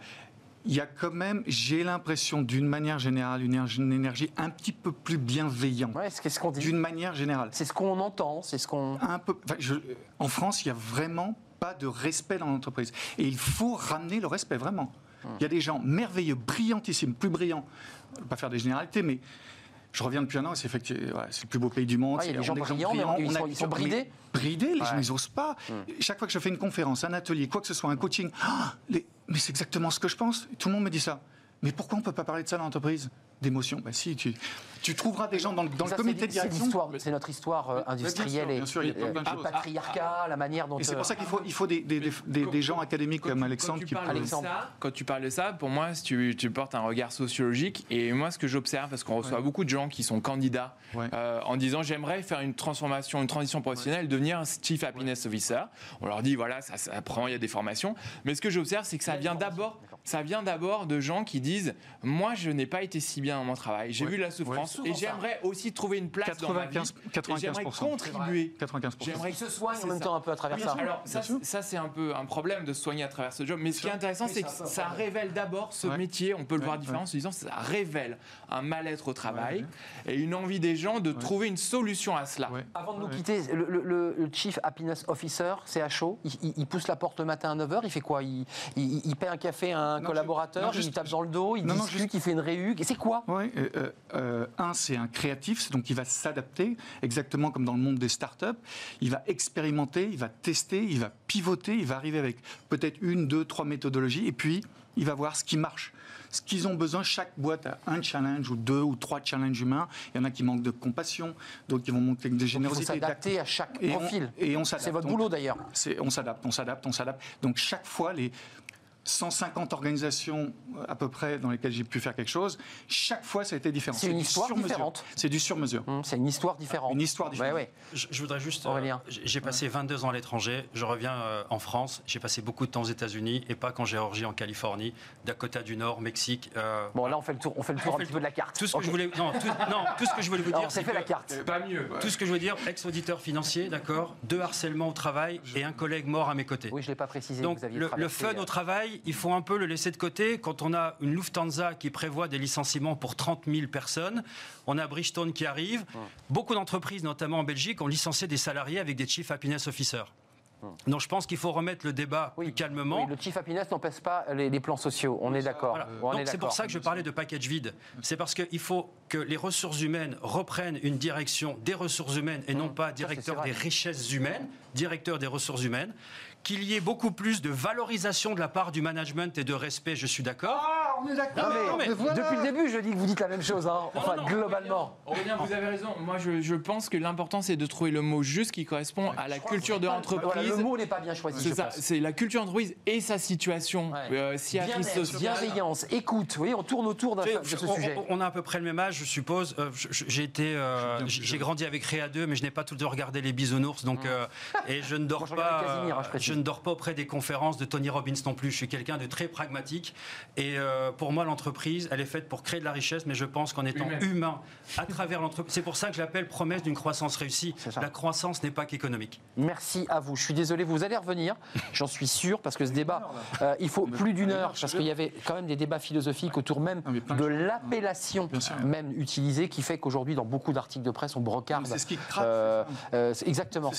il y a quand même, j'ai l'impression, d'une manière générale, une énergie un petit peu plus bienveillante. Ouais, c'est ce qu'on dit. D'une manière générale. C'est ce qu'on entend, c'est ce qu'on. Un peu. en France, il y a vraiment pas de respect dans l'entreprise, et il faut ramener le respect vraiment. Hmm. Il y a des gens merveilleux, brillantissimes, plus brillants. Je vais pas faire des généralités, mais je reviens depuis un an, c'est le plus beau pays du monde. a des gens brillants, mais ils, sont, bridés. Bridés, les gens, ils n'osent pas. Hmm. Chaque fois que je fais une conférence, un atelier, quoi que ce soit, un coaching, ah, mais c'est exactement ce que je pense. Tout le monde me dit ça. Mais pourquoi on ne peut pas parler de ça dans l'entreprise? D'émotion Bah si, tu, tu trouveras des gens dans, le comité de direction. C'est notre histoire euh, industrielle et, le patriarcat, la manière dont. Et c'est pour euh, ça qu'il faut, il faut des, des, des, gens académiques comme Alexandre qui Alexandre. quand tu parles de ça, pour moi, tu, tu, portes un regard sociologique. Et moi, ce que j'observe, parce qu'on reçoit beaucoup de gens qui sont candidats euh, en disant j'aimerais faire une transformation, une transition professionnelle, devenir un Chief Happiness Officer. On leur dit voilà, ça, ça prend, il y a des formations. Mais ce que j'observe, c'est que ça vient d'abord, ça vient d'abord de gens qui disent moi, je n'ai pas été si bien dans mon travail, j'ai vu la souffrance et j'aimerais aussi trouver une place 95, dans ma vie. 95%. J'aimerais contribuer. 95%. J'aimerais que se soigne en même temps un peu à travers ça. Alors ça, c'est un peu un problème de se soigner à travers ce job. Mais ce qui est intéressant, c'est que ça révèle d'abord ce métier. On peut le voir différemment en se disant ça révèle un mal-être au travail et une envie des gens de trouver une solution à cela. Avant de nous quitter, le, Chief Happiness Officer, CHO, il, il, pousse la porte le matin à 9h, il fait quoi? Il, il, paie un café à un collaborateur, il tape dans le dos, il discute, il fait une réu. C'est quoi? Oui, euh, euh, un, c'est un créatif, donc il va s'adapter, exactement comme dans le monde des startups. Il va expérimenter, il va tester, il va pivoter, il va arriver avec peut-être une, deux, trois méthodologies, et puis il va voir ce qui marche. Ce qu'ils ont besoin, chaque boîte a un challenge ou deux ou trois challenges humains. Il y en a qui manquent de compassion, d'autres qui vont manquer de générosité. Il faut s'adapter à chaque profil. et on s'adapte. C'est votre boulot d'ailleurs. On s'adapte, on s'adapte, on s'adapte. Donc chaque fois, les, 150 organisations euh, à peu près dans lesquelles j'ai pu faire quelque chose. Chaque fois, ça a été différent. C'est une histoire différente. C'est du sur-mesure. Mmh, c'est une histoire différente. Une histoire différente. Ouais, ouais. Je, voudrais juste. Euh, j'ai passé 22 ans à l'étranger. Je reviens euh, en France. J'ai passé beaucoup de temps aux États-Unis et pas qu'en Géorgie, en Californie, Dakota du Nord, Mexique. bon, là, on fait le tour, on fait le tour un petit peu de la carte. Tout ce que je voulais, non, tout, non, tout ce que je voulais vous dire, c'est fait la carte. Pas mieux. Tout ce que je veux dire, ex-auditeur financier, d'accord, deux harcèlements au travail et un collègue mort à mes côtés. Oui, je l'ai pas précisé. Donc, le, le fun au travail, il faut un peu le laisser de côté. Quand on a une Lufthansa qui prévoit des licenciements pour 30 000 personnes, on a Bridgestone qui arrive. Beaucoup d'entreprises, notamment en Belgique, ont licencié des salariés avec des Chief Happiness Officers. Donc je pense qu'il faut remettre le débat plus calmement. Oui, le chief happiness n'empêche pas les, plans sociaux, on est d'accord. C'est pour ça que je parlais de package vide. C'est parce qu'il faut que les ressources humaines reprennent une direction des ressources humaines et non pas directeur des richesses humaines, directeur des ressources humaines, qu'il y ait beaucoup plus de valorisation de la part du management et de respect, je suis d'accord. On est d'accord. Depuis le début, je dis que vous dites la même chose, hein. enfin, globalement. Aurélien, vous avez raison. Moi, je, pense que l'important, c'est de trouver le mot juste qui correspond à la culture de l'entreprise. le mot n'est pas bien choisi. C'est ça, c'est la culture d'entreprise et sa situation. Euh, si bienveillance, écoute. Vous voyez, on tourne autour de ce sujet. On, a à peu près le même âge, je suppose. Euh, j'ai été, euh, j'ai grandi avec Réa 2, mais je n'ai pas tout le temps regardé les bisounours, donc et je ne dors pas. Hein, je ne dors pas auprès des conférences de Tony Robbins non plus. Je suis quelqu'un de très pragmatique. Et euh, pour moi, l'entreprise, elle est faite pour créer de la richesse, mais je pense qu'en étant humain. à travers l'entreprise, c'est pour ça que j'appelle promesse d'une croissance réussie. La croissance n'est pas qu'économique. Merci à vous. Je suis désolé, vous allez revenir, j'en suis sûr, parce que ce débat, euh, il faut plus d'une heure, parce qu'il y avait quand même des débats philosophiques autour même de l'appellation même utilisée, qui fait qu'aujourd'hui, dans beaucoup d'articles de presse, on brocarde. C'est ce qui euh, exactement.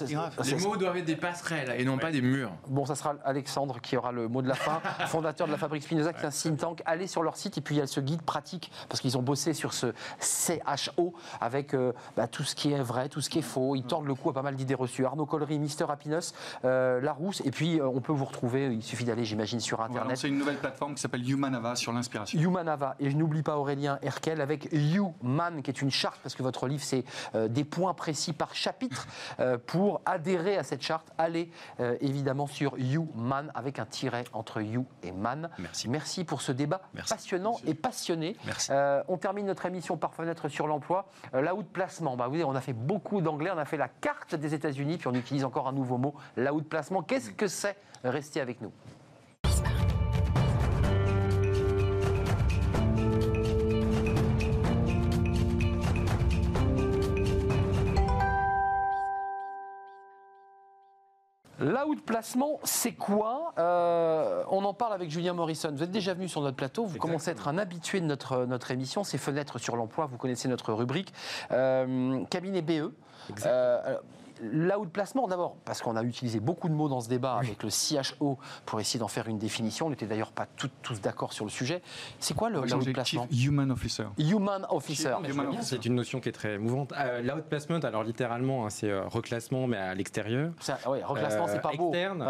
Les mots doivent être des passerelles et non pas des murs. Bon, ça sera Alexandre qui aura le mot de la fin, fondateur de la Fabrique Spinoza, qui est un think tank. Allez sur leur site et puis il y a ce guide pratique, parce qu'ils ont bossé sur ce CHO avec euh, bah, tout ce qui est vrai, tout ce qui est faux. Ils tordent le coup à pas mal d'idées reçues. Arnaud Collery, Mister Happiness, euh, Larousse, et puis euh, on peut vous retrouver, il suffit d'aller, j'imagine, sur Internet. c'est une nouvelle plateforme qui s'appelle Humanava sur l'inspiration. Humanava, et je n'oublie pas Aurélien Herkel avec Human, qui est une charte, parce que votre livre, c'est des points précis par chapitre. pour adhérer à cette charte, allez évidemment sur Human avec un tiret entre You et Man. Merci. Merci pour ce débat passionnant et passionné. Euh, on termine notre émission par fenêtre sur l'emploi. Euh, l'outplacement, bah, on a fait beaucoup d'anglais, on a fait la carte des États-Unis, puis on utilise encore un nouveau mot, l'outplacement. Qu'est-ce que c'est? Restez avec nous. L'outplacement, c'est quoi euh, On en parle avec Julien Morrison. Vous êtes déjà venu sur notre plateau, vous commencez à être un habitué de notre, notre émission, c'est Fenêtres sur l'emploi, vous connaissez notre rubrique. Euh, cabinet BE. Euh, L'outplacement, d'abord, parce qu'on a utilisé beaucoup de mots dans ce débat avec le CHO pour essayer d'en faire une définition. On n'était d'ailleurs pas tous d'accord sur le sujet. C'est quoi le l'outplacement Human Officer. Human Officer. C'est une notion qui est très mouvante. Euh, l'outplacement, alors littéralement, hein, c'est euh, reclassement, mais à l'extérieur. Oui, reclassement, c'est pas beau. Externe,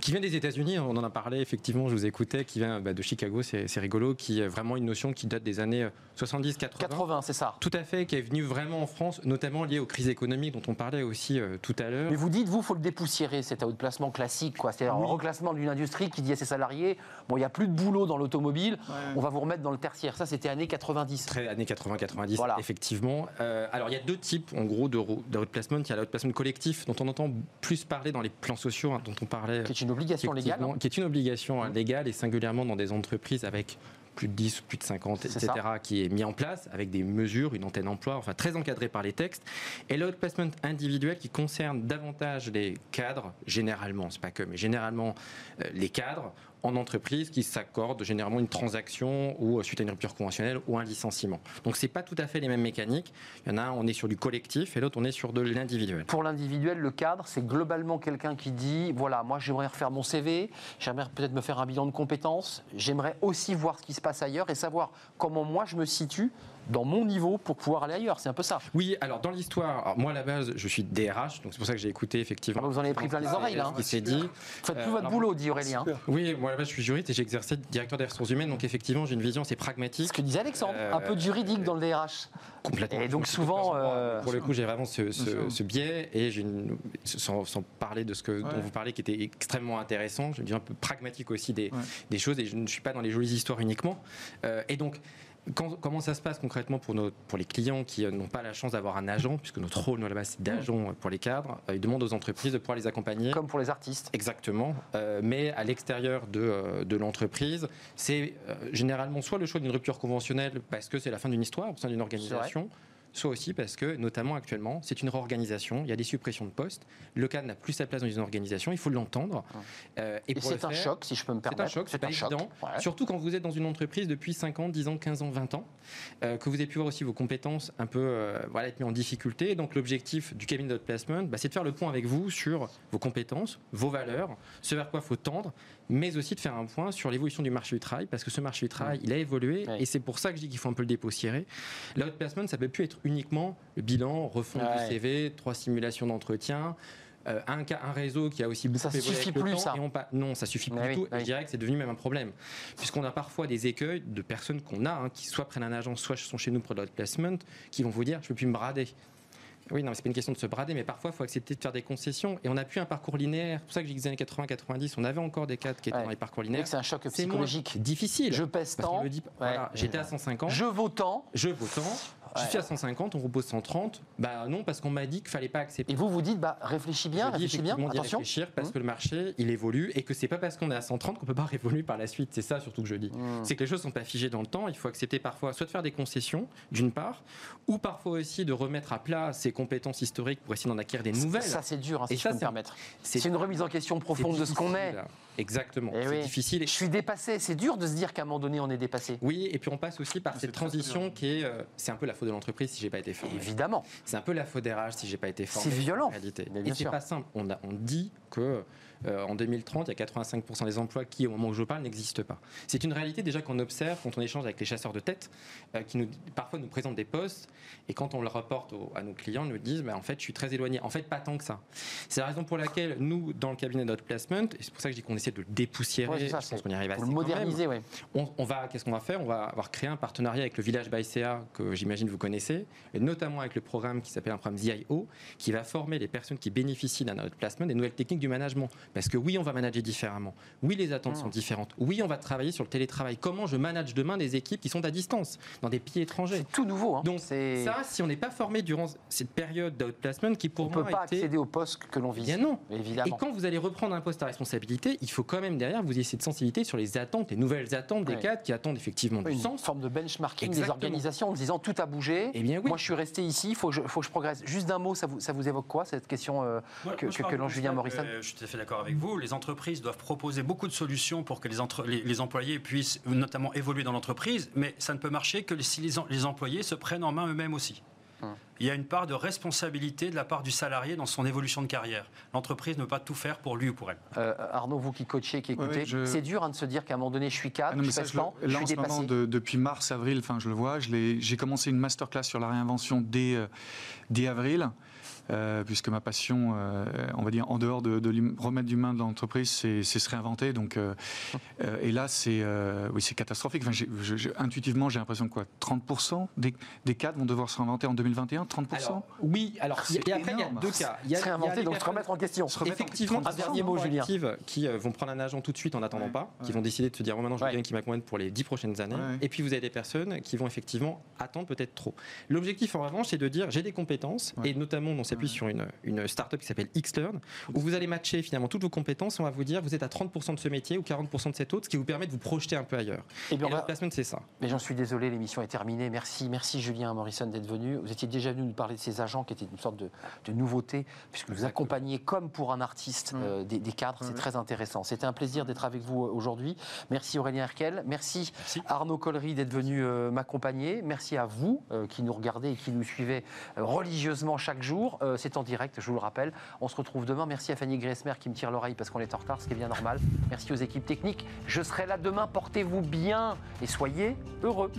qui vient des États-Unis. On en a parlé, effectivement, je vous écoutais, qui vient bah, de Chicago, c'est rigolo, qui est vraiment une notion qui date des années 70, 80. 80, c'est ça. Tout à fait, qui est venue vraiment en France, notamment liée aux crises économiques dont on parlait aussi euh, tout à l'heure. Mais vous dites, vous, faut le dépoussiérer, cet outplacement classique, quoi. C'est-à-dire un reclassement d'une industrie qui dit à ses salariés, bon, il n'y a plus de boulot dans l'automobile, on va vous remettre dans le tertiaire. Ça, c'était années 90. Très années 80-90, voilà. effectivement. Euh, alors, il y a deux types, en gros, de, outplacement. Il y a l'outplacement collectif, dont on entend plus parler dans les plans sociaux, hein, dont on parlait. Qui est une obligation légale. Qui est une obligation hein, légale et singulièrement dans des entreprises avec plus de 10, plus de 50, etc., qui est mis en place avec des mesures, une antenne emploi, enfin très encadré par les textes. Et l'outplacement individuel qui concerne davantage les cadres, généralement, c'est pas que, mais généralement euh, les cadres, en entreprise qui s'accordent généralement une transaction ou euh, suite à une rupture conventionnelle ou un licenciement. Donc c'est pas tout à fait les mêmes mécaniques. Il y en a un, on est sur du collectif et l'autre on est sur de l'individuel. Pour l'individuel, le cadre, c'est globalement quelqu'un qui dit voilà, moi j'aimerais refaire mon CV, j'aimerais peut-être me faire un bilan de compétences, j'aimerais aussi voir ce qui se passe ailleurs et savoir comment moi je me situe dans mon niveau pour pouvoir aller ailleurs. C'est un peu ça. Oui, alors dans l'histoire, moi à la base, je suis DRH, donc c'est pour ça que j'ai écouté effectivement. Ah, vous en avez pris plein les oreilles là. Il s'est dit. Vous faites plus votre boulot, dit Aurélien. Oui, moi à la base, je suis juriste et j'ai exercé directeur des ressources humaines, donc effectivement, j'ai une vision assez pragmatique. Ce que disait Alexandre, un peu de juridique dans le DRH. Complètement. Et donc souvent. Euh, pour le coup, j'ai vraiment ce, biais et j'ai sans, parler de ce que, dont vous parlez qui était extrêmement intéressant, je dis un peu pragmatique aussi des, des, choses et je ne suis pas dans les jolies histoires uniquement. Euh, et donc, comment ça se passe concrètement pour, nos, pour les clients qui euh, n'ont pas la chance d'avoir un agent, puisque notre rôle, nous, base, c'est d'agent pour les cadres Ils demandent aux entreprises de pouvoir les accompagner. Comme pour les artistes. Exactement. Euh, mais à l'extérieur de, euh, de l'entreprise, c'est généralement soit le choix d'une rupture conventionnelle, parce que c'est la fin d'une histoire, au sein d'une organisation soit aussi parce que, notamment actuellement, c'est une réorganisation, il y a des suppressions de postes, le cadre n'a plus sa place dans une organisation, il faut l'entendre. Euh, et, c'est un choc, si je peux me permettre. C'est un choc, c'est pas évident. Surtout quand vous êtes dans une entreprise depuis 5 ans, 10 ans, 15 ans, 20 ans, euh, que vous avez pu voir aussi vos compétences un peu euh, voilà, être mis en difficulté. Donc l'objectif du cabinet de placement, bah, c'est de faire le point avec vous sur vos compétences, vos valeurs, ce vers quoi il faut tendre, mais aussi de faire un point sur l'évolution du marché du travail, parce que ce marché du travail, il a évolué, et c'est pour ça que je dis qu'il faut un peu le dépoussiérer. L'outplacement, ça peut plus être uniquement le bilan, refond du CV, trois simulations d'entretien. Euh, un, un, réseau qui a aussi beaucoup ça suffit plus, ça. non, ça suffit plus du tout. Je dirais que c'est devenu même un problème, puisqu'on a parfois des écueils de personnes qu'on a, hein, qui soit prennent un agent, soit sont chez nous pour l'outplacement, qui vont vous dire je peux plus me brader. Oui, non, c'est pas une question de se brader, mais parfois, il faut accepter de faire des concessions. Et on n'a plus un parcours linéaire. C'est pour ça que j'ai dit les années 80-90, on avait encore des cadres qui étaient dans les parcours linéaires. C'est un choc psychologique. difficile. Je pèse tant. J'étais à 150. Je vaux tant. Je vaux tant. Je suis à 150, on propose 130. Bah non, parce qu'on m'a dit qu'il fallait pas accepter. Et vous vous dites, bah réfléchis bien, réfléchis bien, attention. Réfléchir parce mmh. que le marché, il évolue et que c'est pas parce qu'on est à 130 qu'on peut pas révoluer par la suite. C'est ça surtout que je dis. Mmh. C'est que les choses sont pas figées dans le temps. Il faut accepter parfois soit de faire des concessions, d'une part, ou parfois aussi de remettre à plat ses compétences historiques pour essayer d'en acquérir des nouvelles. Ça c'est dur, hein, si et ça, je peux me permettre. C'est une remise en question profonde de ce qu'on est. Exactement. Eh c'est difficile. Je suis dépassé. C'est dur de se dire qu'à un moment donné, on est dépassé. Oui, et puis on passe aussi par cette transition qui est. Euh, c'est un peu la faute de l'entreprise si j'ai pas été formé. Évidemment. C'est un peu la faute des rages si j'ai pas été formé. C'est violent. En réalité. Et c'est pas simple. On, a, on dit que euh, en 2030, il y a 85% des emplois qui, au moment où je parle, n'existent pas. C'est une réalité déjà qu'on observe quand on échange avec les chasseurs de tête, euh, qui nous, parfois nous présentent des postes, et quand on le reporte à nos clients, ils nous disent bah, en fait, je suis très éloigné. En fait, pas tant que ça. C'est la raison pour laquelle nous, dans le cabinet de placement, et c'est pour ça que je dis qu'on essaie de le dépoussiérer, ça, je pense qu'on y arrive assez. le moderniser, oui. On, va, qu'est-ce qu'on va faire? On va avoir créé un partenariat avec le village ByCA, que j'imagine vous connaissez, et notamment avec le programme qui s'appelle un programme ZIO, qui va former les personnes qui bénéficient d'un placement des nouvelles techniques du management. Parce que oui, on va manager différemment. Oui, les attentes ah. sont différentes. Oui, on va travailler sur le télétravail. Comment je manage demain des équipes qui sont à distance, dans des pays étrangers C'est tout nouveau. Hein. Donc ça, si on n'est pas formé durant cette période d'outplacement, qui pour on moi peut pas accéder au poste que l'on vise. Bien non. Évidemment. Et quand vous allez reprendre un poste à responsabilité, il faut quand même derrière vous ayez cette sensibilité sur les attentes, les nouvelles attentes des cadres qui attendent effectivement du une sens. forme de benchmarking des organisations en disant tout a bougé. Eh bien, oui. Moi, je suis resté ici. Il faut, faut, que je progresse. Juste d'un mot, ça vous, ça vous évoque quoi cette question euh, que, que, l'on Julien Morrison Je suis tout à fait d'accord avec vous. Les entreprises doivent proposer beaucoup de solutions pour que les, les, employés puissent notamment évoluer dans l'entreprise, mais ça ne peut marcher que si les, employés se prennent en main eux-mêmes aussi. Hum. Il y a une part de responsabilité de la part du salarié dans son évolution de carrière. L'entreprise ne peut pas tout faire pour lui ou pour elle. Euh, Arnaud, vous qui coachez, qui écoutez, c'est dur hein, de se dire qu'à un moment donné, je suis cadre, ah je suis temps, je, suis dépassé. depuis mars, avril, enfin, je le vois, j'ai commencé une masterclass sur la réinvention dès, euh, dès avril. Euh, puisque ma passion, euh, on va dire, en dehors de, remettre du main dans l'entreprise, c'est se réinventer. Donc, euh, et là, c'est oui, c'est catastrophique. Enfin, intuitivement, j'ai l'impression que quoi, 30% des, des, cadres vont devoir se réinventer en 2021 30% Oui, alors, et après, il y a deux cas. Il y a, se réinventer, donc se remettre en question. Se Effectivement, un dernier mot, Julien. Qui vont prendre un agent tout de suite en n'attendant pas, qui vont décider de se dire, oh, maintenant, je veux quelqu'un qui m'accompagne pour les 10 prochaines années. Et puis, vous avez des personnes qui vont effectivement attendre peut-être trop. L'objectif, en revanche, c'est de dire, j'ai des compétences, et notamment, on s'appuie sur une, une startup qui s'appelle Xlearn, où vous allez matcher finalement toutes vos compétences. On va vous dire, vous êtes à 30% de ce métier ou 40% de cet autre, ce qui vous permet de vous projeter un peu ailleurs. Et, bien, et placement, c'est ça. Mais j'en suis désolé, l'émission est terminée. Merci, merci Julien Morrison d'être venu. Vous étiez déjà venu nous parler de ces agents qui étaient une sorte de, nouveauté, puisque vous accompagnez comme pour un artiste mmh. euh, des, cadres. C'est mmh. très intéressant. C'était un plaisir d'être avec vous euh, aujourd'hui. Merci Aurélien Herkel. Merci, Arnaud Collery d'être venu euh, m'accompagner. Merci à vous qui nous regardez et qui nous suivez religieusement chaque jour. Euh, c'est en direct, je vous le rappelle. On se retrouve demain. Merci à Fanny Gressmer qui me tire l'oreille parce qu'on est en retard, ce qui est bien normal. Merci aux équipes techniques. Je serai là demain. Portez-vous bien et soyez heureux.